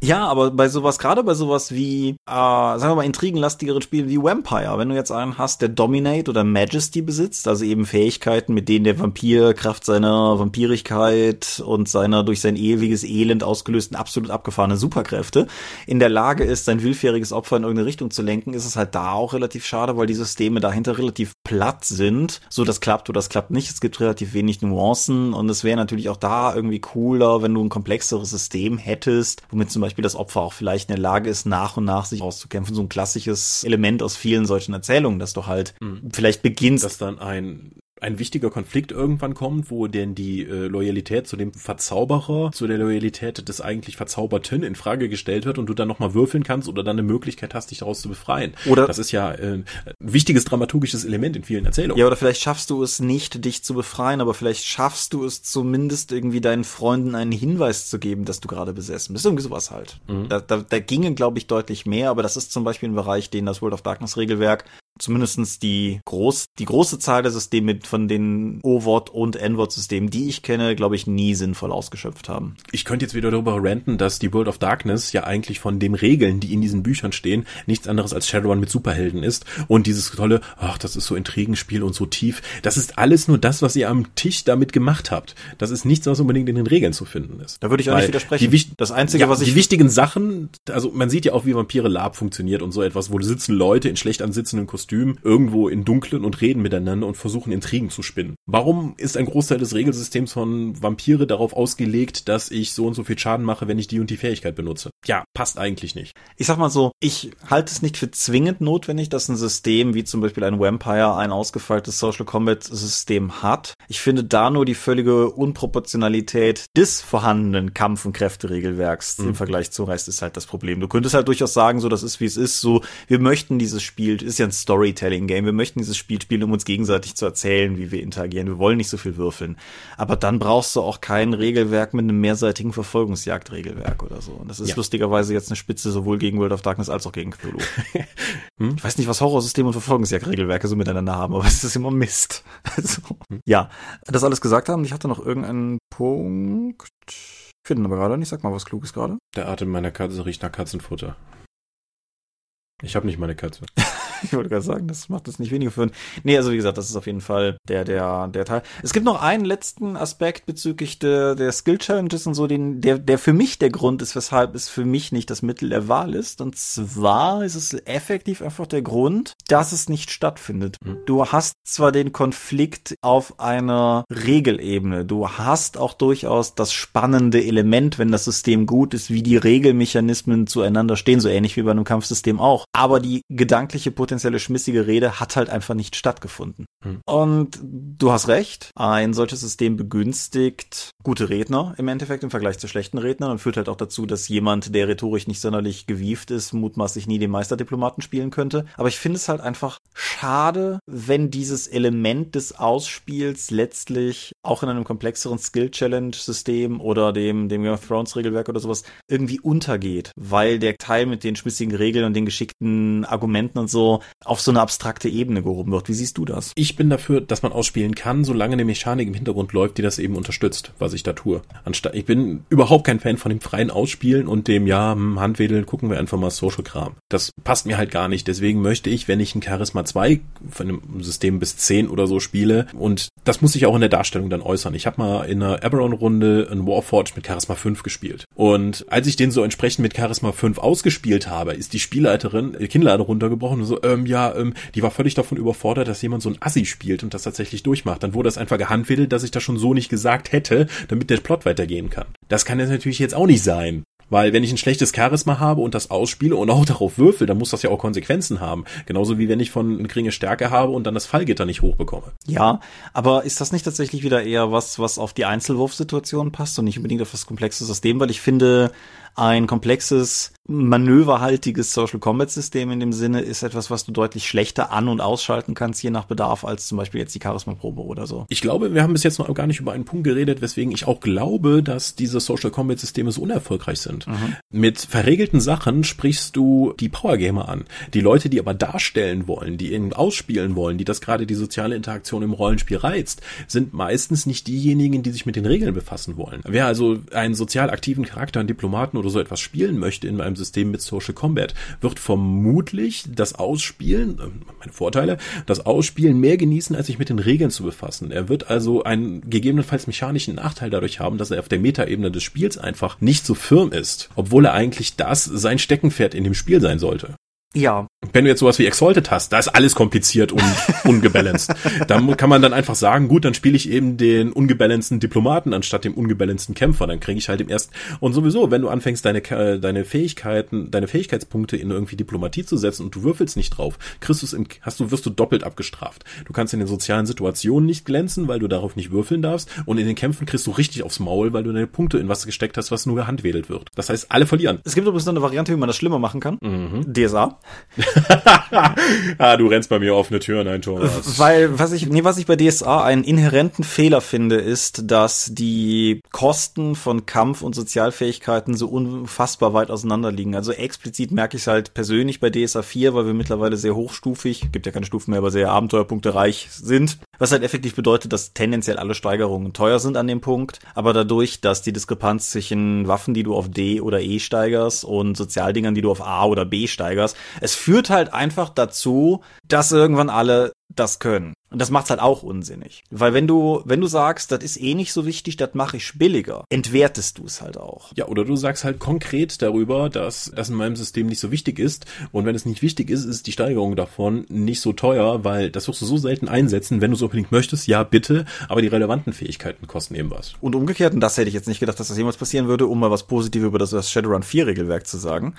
Ja, aber bei sowas, gerade bei sowas wie, äh, sagen wir mal, intrigenlastigeren Spielen wie Vampire, wenn du jetzt einen hast, der Dominate oder Majesty besitzt, also eben Fähigkeiten, mit denen der Vampir Kraft seiner Vampirigkeit und seiner durch sein ewiges Elend ausgelösten absolut abgefahrene Superkräfte in der Lage ist, sein willfähriges Opfer in irgendeine Richtung zu lenken, ist es halt da auch relativ schade, weil die Systeme dahinter relativ platt sind. So, das klappt oder das klappt nicht. Es gibt relativ wenig Nuancen und es wäre natürlich auch da irgendwie cooler, wenn du ein komplexeres System hättest, womit zum Beispiel das Opfer auch vielleicht in der Lage ist, nach und nach sich auszukämpfen. So ein klassisches Element aus vielen solchen Erzählungen, dass du halt mhm. vielleicht beginnst. Dass dann ein ein wichtiger Konflikt irgendwann kommt, wo denn die äh, Loyalität zu dem Verzauberer, zu der Loyalität des eigentlich Verzauberten in Frage gestellt wird und du dann nochmal würfeln kannst oder dann eine Möglichkeit hast, dich daraus zu befreien. Oder das ist ja äh, ein wichtiges dramaturgisches Element in vielen Erzählungen. Ja, oder vielleicht schaffst du es nicht, dich zu befreien, aber vielleicht schaffst du es zumindest irgendwie deinen Freunden einen Hinweis zu geben, dass du gerade besessen bist. Irgendwie sowas halt. Mhm. Da, da, da ginge, glaube ich, deutlich mehr, aber das ist zum Beispiel ein Bereich, den das World of Darkness Regelwerk zumindestens die groß, die große Zahl der Systeme von den O-Wort und N-Wort-Systemen, die ich kenne, glaube ich, nie sinnvoll ausgeschöpft haben. Ich könnte jetzt wieder darüber ranten, dass die World of Darkness ja eigentlich von den Regeln, die in diesen Büchern stehen, nichts anderes als Shadowrun mit Superhelden ist. Und dieses tolle, ach, das ist so Intrigenspiel und so tief. Das ist alles nur das, was ihr am Tisch damit gemacht habt. Das ist nichts, was unbedingt in den Regeln zu finden ist. Da würde ich auch Weil nicht widersprechen. Die, das Einzige, ja, was ich... Die wichtigen Sachen, also man sieht ja auch, wie Vampire Lab funktioniert und so etwas, wo sitzen Leute in schlecht ansitzenden Kostümen irgendwo in dunklen und reden miteinander und versuchen Intrigen zu spinnen. Warum ist ein Großteil des Regelsystems von Vampire darauf ausgelegt, dass ich so und so viel Schaden mache, wenn ich die und die Fähigkeit benutze? Ja, passt eigentlich nicht. Ich sag mal so, ich halte es nicht für zwingend notwendig, dass ein System wie zum Beispiel ein Vampire ein ausgefeiltes Social Combat System hat. Ich finde da nur die völlige Unproportionalität des vorhandenen Kampf- und Kräfteregelwerks mhm. im Vergleich zum Rest ist halt das Problem. Du könntest halt durchaus sagen, so das ist wie es ist, so wir möchten dieses Spiel, ist ja ein Storytelling-Game, wir möchten dieses Spiel spielen, um uns gegenseitig zu erzählen, wie wir interagieren. Wir wollen nicht so viel würfeln. Aber dann brauchst du auch kein Regelwerk mit einem mehrseitigen Verfolgungsjagdregelwerk oder so. Und das ist ja. lustigerweise jetzt eine Spitze sowohl gegen World of Darkness als auch gegen Cthulhu. hm? Ich weiß nicht, was Horrorsysteme und Verfolgungsjagdregelwerke so miteinander haben, aber es ist immer Mist. Also, hm? Ja, das alles gesagt haben. Ich hatte noch irgendeinen Punkt. Finden aber gerade nicht. Sag mal was Kluges gerade. Der Atem meiner Katze riecht nach Katzenfutter. Ich habe nicht meine Katze. ich wollte gerade sagen, das macht es nicht weniger für. Nee, also wie gesagt, das ist auf jeden Fall der, der, der Teil. Es gibt noch einen letzten Aspekt bezüglich der, der Skill Challenges und so, den, der, der für mich der Grund ist, weshalb es für mich nicht das Mittel der Wahl ist. Und zwar ist es effektiv einfach der Grund, dass es nicht stattfindet. Mhm. Du hast zwar den Konflikt auf einer Regelebene. Du hast auch durchaus das spannende Element, wenn das System gut ist, wie die Regelmechanismen zueinander stehen, so ähnlich wie bei einem Kampfsystem auch. Aber die gedankliche potenzielle schmissige Rede hat halt einfach nicht stattgefunden. Hm. Und du hast recht, ein solches System begünstigt gute Redner im Endeffekt im Vergleich zu schlechten Rednern und führt halt auch dazu, dass jemand, der rhetorisch nicht sonderlich gewieft ist, mutmaßlich nie den Meisterdiplomaten spielen könnte. Aber ich finde es halt einfach schade, wenn dieses Element des Ausspiels letztlich auch in einem komplexeren Skill-Challenge-System oder dem, dem Game of Thrones-Regelwerk oder sowas irgendwie untergeht, weil der Teil mit den schmissigen Regeln und den geschickten Argumenten und so auf so eine abstrakte Ebene gehoben wird. Wie siehst du das? Ich bin dafür, dass man ausspielen kann, solange eine Mechanik im Hintergrund läuft, die das eben unterstützt, was ich da tue. Anstatt, ich bin überhaupt kein Fan von dem freien Ausspielen und dem, ja, hm, Handwedeln, gucken wir einfach mal Social-Kram. Das passt mir halt gar nicht. Deswegen möchte ich, wenn ich ein Charisma 2 von einem System bis 10 oder so spiele, und das muss sich auch in der Darstellung dann äußern. Ich habe mal in einer Eberron-Runde ein Warforged mit Charisma 5 gespielt. Und als ich den so entsprechend mit Charisma 5 ausgespielt habe, ist die Spielleiterin, die Kinnlade runtergebrochen und so, ähm, ja, ähm, die war völlig davon überfordert, dass jemand so ein Assi spielt und das tatsächlich durchmacht. Dann wurde das einfach gehandwedelt, dass ich das schon so nicht gesagt hätte, damit der Plot weitergehen kann. Das kann jetzt natürlich jetzt auch nicht sein. Weil wenn ich ein schlechtes Charisma habe und das ausspiele und auch darauf würfel, dann muss das ja auch Konsequenzen haben. Genauso wie wenn ich von geringe Stärke habe und dann das Fallgitter nicht hochbekomme. Ja, aber ist das nicht tatsächlich wieder eher was, was auf die Einzelwurfsituation passt und nicht unbedingt auf das komplexe System? Weil ich finde, ein komplexes, manöverhaltiges Social Combat System in dem Sinne ist etwas, was du deutlich schlechter an- und ausschalten kannst, je nach Bedarf, als zum Beispiel jetzt die Charisma-Probe oder so. Ich glaube, wir haben bis jetzt noch gar nicht über einen Punkt geredet, weswegen ich auch glaube, dass diese Social Combat Systeme so unerfolgreich sind. Mhm. Mit verregelten Sachen sprichst du die Powergamer an. Die Leute, die aber darstellen wollen, die ihn ausspielen wollen, die das gerade die soziale Interaktion im Rollenspiel reizt, sind meistens nicht diejenigen, die sich mit den Regeln befassen wollen. Wer also einen sozial aktiven Charakter, einen Diplomaten oder so etwas spielen möchte in einem System mit Social Combat, wird vermutlich das Ausspielen, äh, meine Vorteile, das Ausspielen mehr genießen, als sich mit den Regeln zu befassen. Er wird also einen gegebenenfalls mechanischen Nachteil dadurch haben, dass er auf der Metaebene des Spiels einfach nicht so firm ist, obwohl er eigentlich das sein Steckenpferd in dem Spiel sein sollte. Ja. Wenn du jetzt sowas wie Exalted hast, da ist alles kompliziert und ungebalanced. da kann man dann einfach sagen, gut, dann spiele ich eben den ungebalanceden Diplomaten anstatt dem ungebalanceden Kämpfer. Dann kriege ich halt im ersten. Und sowieso, wenn du anfängst, deine, deine Fähigkeiten, deine Fähigkeitspunkte in irgendwie Diplomatie zu setzen und du würfelst nicht drauf, kriegst du es im, hast du, wirst du doppelt abgestraft. Du kannst in den sozialen Situationen nicht glänzen, weil du darauf nicht würfeln darfst. Und in den Kämpfen kriegst du richtig aufs Maul, weil du deine Punkte in was gesteckt hast, was nur gehandwedelt wird. Das heißt, alle verlieren. Es gibt übrigens noch eine Variante, wie man das schlimmer machen kann. Mhm. DSA. ah, du rennst bei mir offene Türen ein, Thomas. Weil, was ich, nee, was ich bei DSA einen inhärenten Fehler finde, ist, dass die Kosten von Kampf und Sozialfähigkeiten so unfassbar weit auseinander liegen. Also explizit merke ich es halt persönlich bei DSA 4, weil wir mittlerweile sehr hochstufig, gibt ja keine Stufen mehr, aber sehr Abenteuerpunkte reich sind. Was halt effektiv bedeutet, dass tendenziell alle Steigerungen teuer sind an dem Punkt. Aber dadurch, dass die Diskrepanz zwischen Waffen, die du auf D oder E steigerst und Sozialdingern, die du auf A oder B steigerst, es führt halt einfach dazu, dass irgendwann alle das können. Und das macht's halt auch unsinnig. Weil wenn du, wenn du sagst, das ist eh nicht so wichtig, das mache ich billiger, entwertest du es halt auch. Ja, oder du sagst halt konkret darüber, dass das in meinem System nicht so wichtig ist. Und wenn es nicht wichtig ist, ist die Steigerung davon nicht so teuer, weil das wirst du so selten einsetzen, wenn du es unbedingt möchtest, ja bitte, aber die relevanten Fähigkeiten kosten eben was. Und umgekehrt, und das hätte ich jetzt nicht gedacht, dass das jemals passieren würde, um mal was Positives über das, das Shadowrun 4 Regelwerk zu sagen.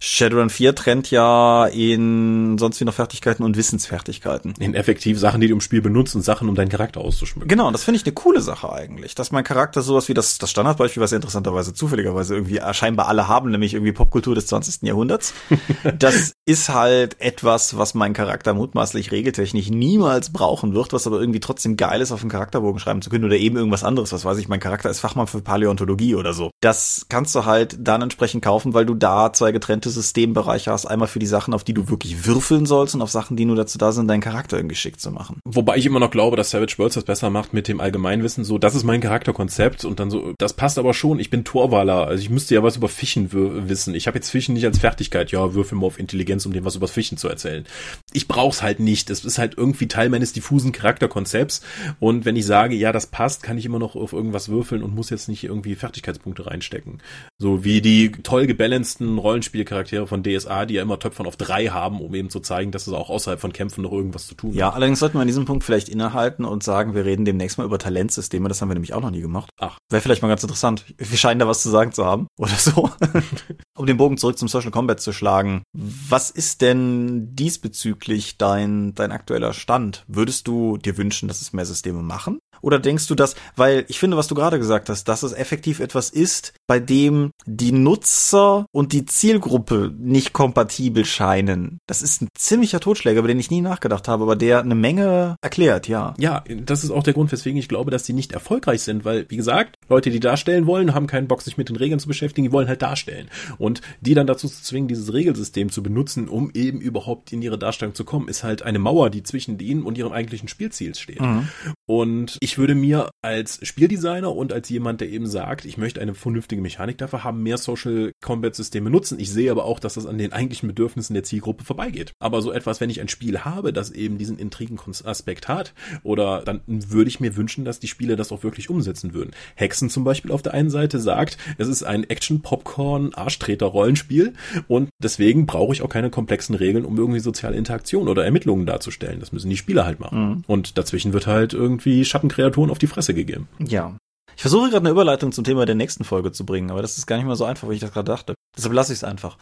Shadowrun 4 trennt ja in sonst wie noch Fertigkeiten und Wissensfertigkeiten. In effektiv Sachen, die du im Spiel benutzt und Sachen, um deinen Charakter auszuschmücken. Genau, und das finde ich eine coole Sache eigentlich, dass mein Charakter sowas wie das, das Standardbeispiel, was ja interessanterweise zufälligerweise irgendwie scheinbar alle haben, nämlich irgendwie Popkultur des 20. Jahrhunderts. das ist halt etwas, was mein Charakter mutmaßlich regeltechnisch niemals brauchen wird, was aber irgendwie trotzdem geil ist, auf den Charakterbogen schreiben zu können oder eben irgendwas anderes, was weiß ich, mein Charakter ist Fachmann für Paläontologie oder so. Das kannst du halt dann entsprechend kaufen, weil du da zwei getrennte Systembereiche hast, einmal für die Sachen, auf die du wirklich würfeln sollst und auf Sachen, die nur dazu da sind, deinen Charakter irgendwie geschickt zu machen. Wobei ich immer noch glaube, dass Savage Worlds das besser macht mit dem Allgemeinwissen. So, das ist mein Charakterkonzept und dann so, das passt aber schon. Ich bin Torwaler, also ich müsste ja was über Fischen wissen. Ich habe jetzt Fischen nicht als Fertigkeit. Ja, würfel mal auf Intelligenz, um dem was über Fischen zu erzählen. Ich brauch's halt nicht. Es ist halt irgendwie Teil meines diffusen Charakterkonzepts. Und wenn ich sage, ja, das passt, kann ich immer noch auf irgendwas würfeln und muss jetzt nicht irgendwie Fertigkeitspunkte reinstecken. So wie die toll gebalanceden Rollenspielcharaktere von DSA, die ja immer Töpfern auf drei haben, um eben zu zeigen, dass es auch außerhalb von Kämpfen noch irgendwas zu tun ja, hat. Ja, allerdings sollten wir an diesem Punkt vielleicht innehalten und sagen, wir reden demnächst mal über Talentsysteme. Das haben wir nämlich auch noch nie gemacht. Ach. Wäre vielleicht mal ganz interessant. Wir scheinen da was zu sagen zu haben oder so. um den Bogen zurück zum Social Combat zu schlagen. Was ist denn diesbezüglich dein, dein aktueller Stand? Würdest du dir wünschen, dass es mehr Systeme machen? Oder denkst du das, weil ich finde, was du gerade gesagt hast, dass es effektiv etwas ist, bei dem die Nutzer und die Zielgruppe nicht kompatibel scheinen. Das ist ein ziemlicher Totschläger, über den ich nie nachgedacht habe, aber der eine Menge erklärt, ja. Ja, das ist auch der Grund, weswegen ich glaube, dass die nicht erfolgreich sind, weil, wie gesagt, Leute, die darstellen wollen, haben keinen Bock, sich mit den Regeln zu beschäftigen, die wollen halt darstellen. Und die dann dazu zu zwingen, dieses Regelsystem zu benutzen, um eben überhaupt in ihre Darstellung zu kommen, ist halt eine Mauer, die zwischen ihnen und ihrem eigentlichen Spielziel steht. Mhm. Und ich würde mir als Spieldesigner und als jemand, der eben sagt, ich möchte eine vernünftige Mechanik dafür haben, mehr Social Combat Systeme nutzen. Ich sehe aber auch, dass das an den eigentlichen Bedürfnissen der Zielgruppe vorbeigeht. Aber so etwas, wenn ich ein Spiel habe, das eben diesen Intrigen-Aspekt hat, oder dann würde ich mir wünschen, dass die Spiele das auch wirklich umsetzen würden. Hexen zum Beispiel auf der einen Seite sagt, es ist ein Action-Popcorn-Arschtreter-Rollenspiel und deswegen brauche ich auch keine komplexen Regeln, um irgendwie soziale Interaktion oder Ermittlungen darzustellen. Das müssen die Spieler halt machen. Mhm. Und dazwischen wird halt irgendwie Schattenkreaturen auf die Fresse gegeben. Ja. Ich versuche gerade eine Überleitung zum Thema der nächsten Folge zu bringen, aber das ist gar nicht mal so einfach, wie ich das gerade dachte. Deshalb lasse ich es einfach.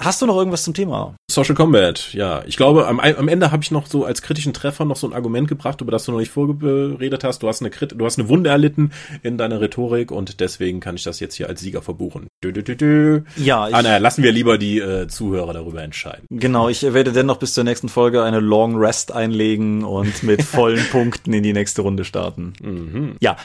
Hast du noch irgendwas zum Thema? Social Combat, ja. Ich glaube, am, am Ende habe ich noch so als kritischen Treffer noch so ein Argument gebracht, über das du noch nicht vorgeredet hast. Du hast eine, du hast eine Wunde erlitten in deiner Rhetorik und deswegen kann ich das jetzt hier als Sieger verbuchen. Dö, dö, dö, dö. Ja. Ich, ah, naja, lassen wir lieber die äh, Zuhörer darüber entscheiden. Genau, ich werde dennoch bis zur nächsten Folge eine Long Rest einlegen und mit vollen Punkten in die nächste Runde starten. Mhm. Ja,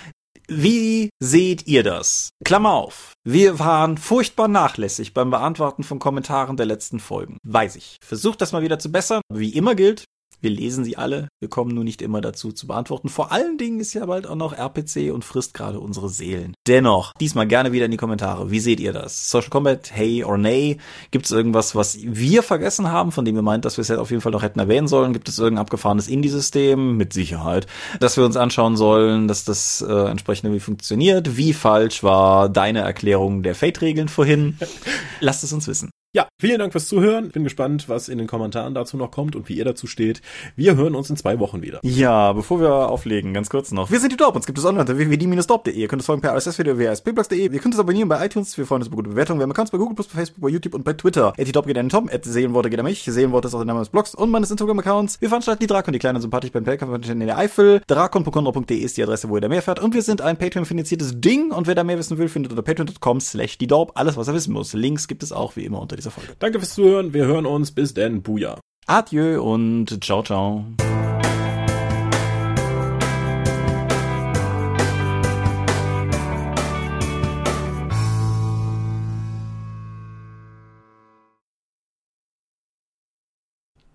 wie seht ihr das? Klammer auf. Wir waren furchtbar nachlässig beim Beantworten von Kommentaren der letzten Folgen. Weiß ich. Versucht das mal wieder zu bessern. Wie immer gilt, wir lesen sie alle, wir kommen nur nicht immer dazu zu beantworten. Vor allen Dingen ist ja bald auch noch RPC und frisst gerade unsere Seelen. Dennoch, diesmal gerne wieder in die Kommentare. Wie seht ihr das? Social Combat, hey or nay? Gibt es irgendwas, was wir vergessen haben, von dem ihr meint, dass wir es jetzt auf jeden Fall noch hätten erwähnen sollen? Gibt es irgendein abgefahrenes Indie-System? Mit Sicherheit. Dass wir uns anschauen sollen, dass das äh, entsprechend irgendwie funktioniert. Wie falsch war deine Erklärung der Fate-Regeln vorhin? Lasst es uns wissen. Ja, vielen Dank fürs Zuhören. Bin gespannt, was in den Kommentaren dazu noch kommt und wie ihr dazu steht. Wir hören uns in zwei Wochen wieder. Ja, bevor wir auflegen, ganz kurz noch. Wir sind die Dorp, uns gibt es online unter www.die-dorp.de. Ihr könnt es folgen per RSS-Video via spblogs.de. Ihr könnt es abonnieren bei iTunes. Wir freuen uns über gute Bewertungen. Wir haben Accounts bei Google+, bei Facebook, bei YouTube und bei Twitter. At die Dorp geht an Tom, at Seelenworte geht an mich. Seelenworte ist auch der Name des Blogs und meines Instagram-Accounts. Wir veranstalten die Drakon, die kleinen sympathisch beim Pelker in der Eifel. Drakon.conro.de ist die Adresse, wo ihr da mehr fährt. Und wir sind ein Patreon-finanziertes Ding. Und wer da mehr wissen will, findet unter patreon.com slash die Dorp alles, was er wissen muss. Links gibt es auch wie immer unter dieser Folge. Danke fürs Zuhören. Wir hören uns. Bis denn. Buja. Adieu und ciao, ciao.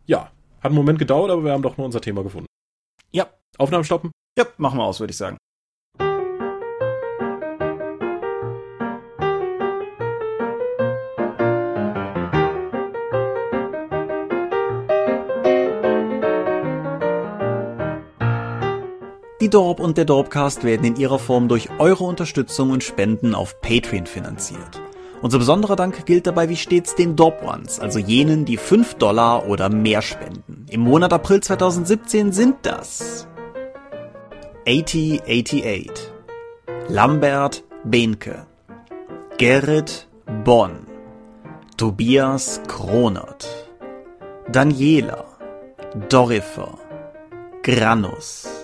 Ja, hat einen Moment gedauert, aber wir haben doch nur unser Thema gefunden. Ja. Aufnahmen stoppen? Ja, machen wir aus, würde ich sagen. Die Dorp und der Dorpcast werden in ihrer Form durch eure Unterstützung und Spenden auf Patreon finanziert. Unser besonderer Dank gilt dabei wie stets den Dorp Ones, also jenen, die 5 Dollar oder mehr spenden. Im Monat April 2017 sind das 8088, Lambert Behnke, Gerrit Bonn, Tobias Kronert, Daniela, Dorifer, Granus,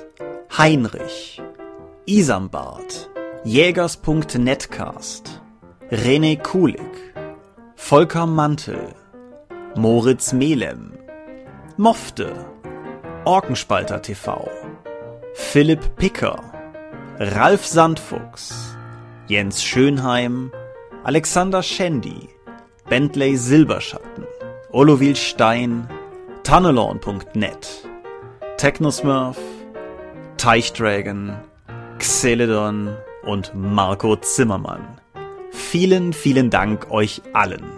Heinrich, Isambard, Jägers.netcast, René Kulig, Volker Mantel, Moritz Melem, Mofte, Orkenspalter TV, Philipp Picker, Ralf Sandfuchs, Jens Schönheim, Alexander Schendi, Bentley Silberschatten, Olovil Stein, Tunnelorn.net, Technosmurf, Teichdragon, Xeledon und Marco Zimmermann. Vielen, vielen Dank euch allen.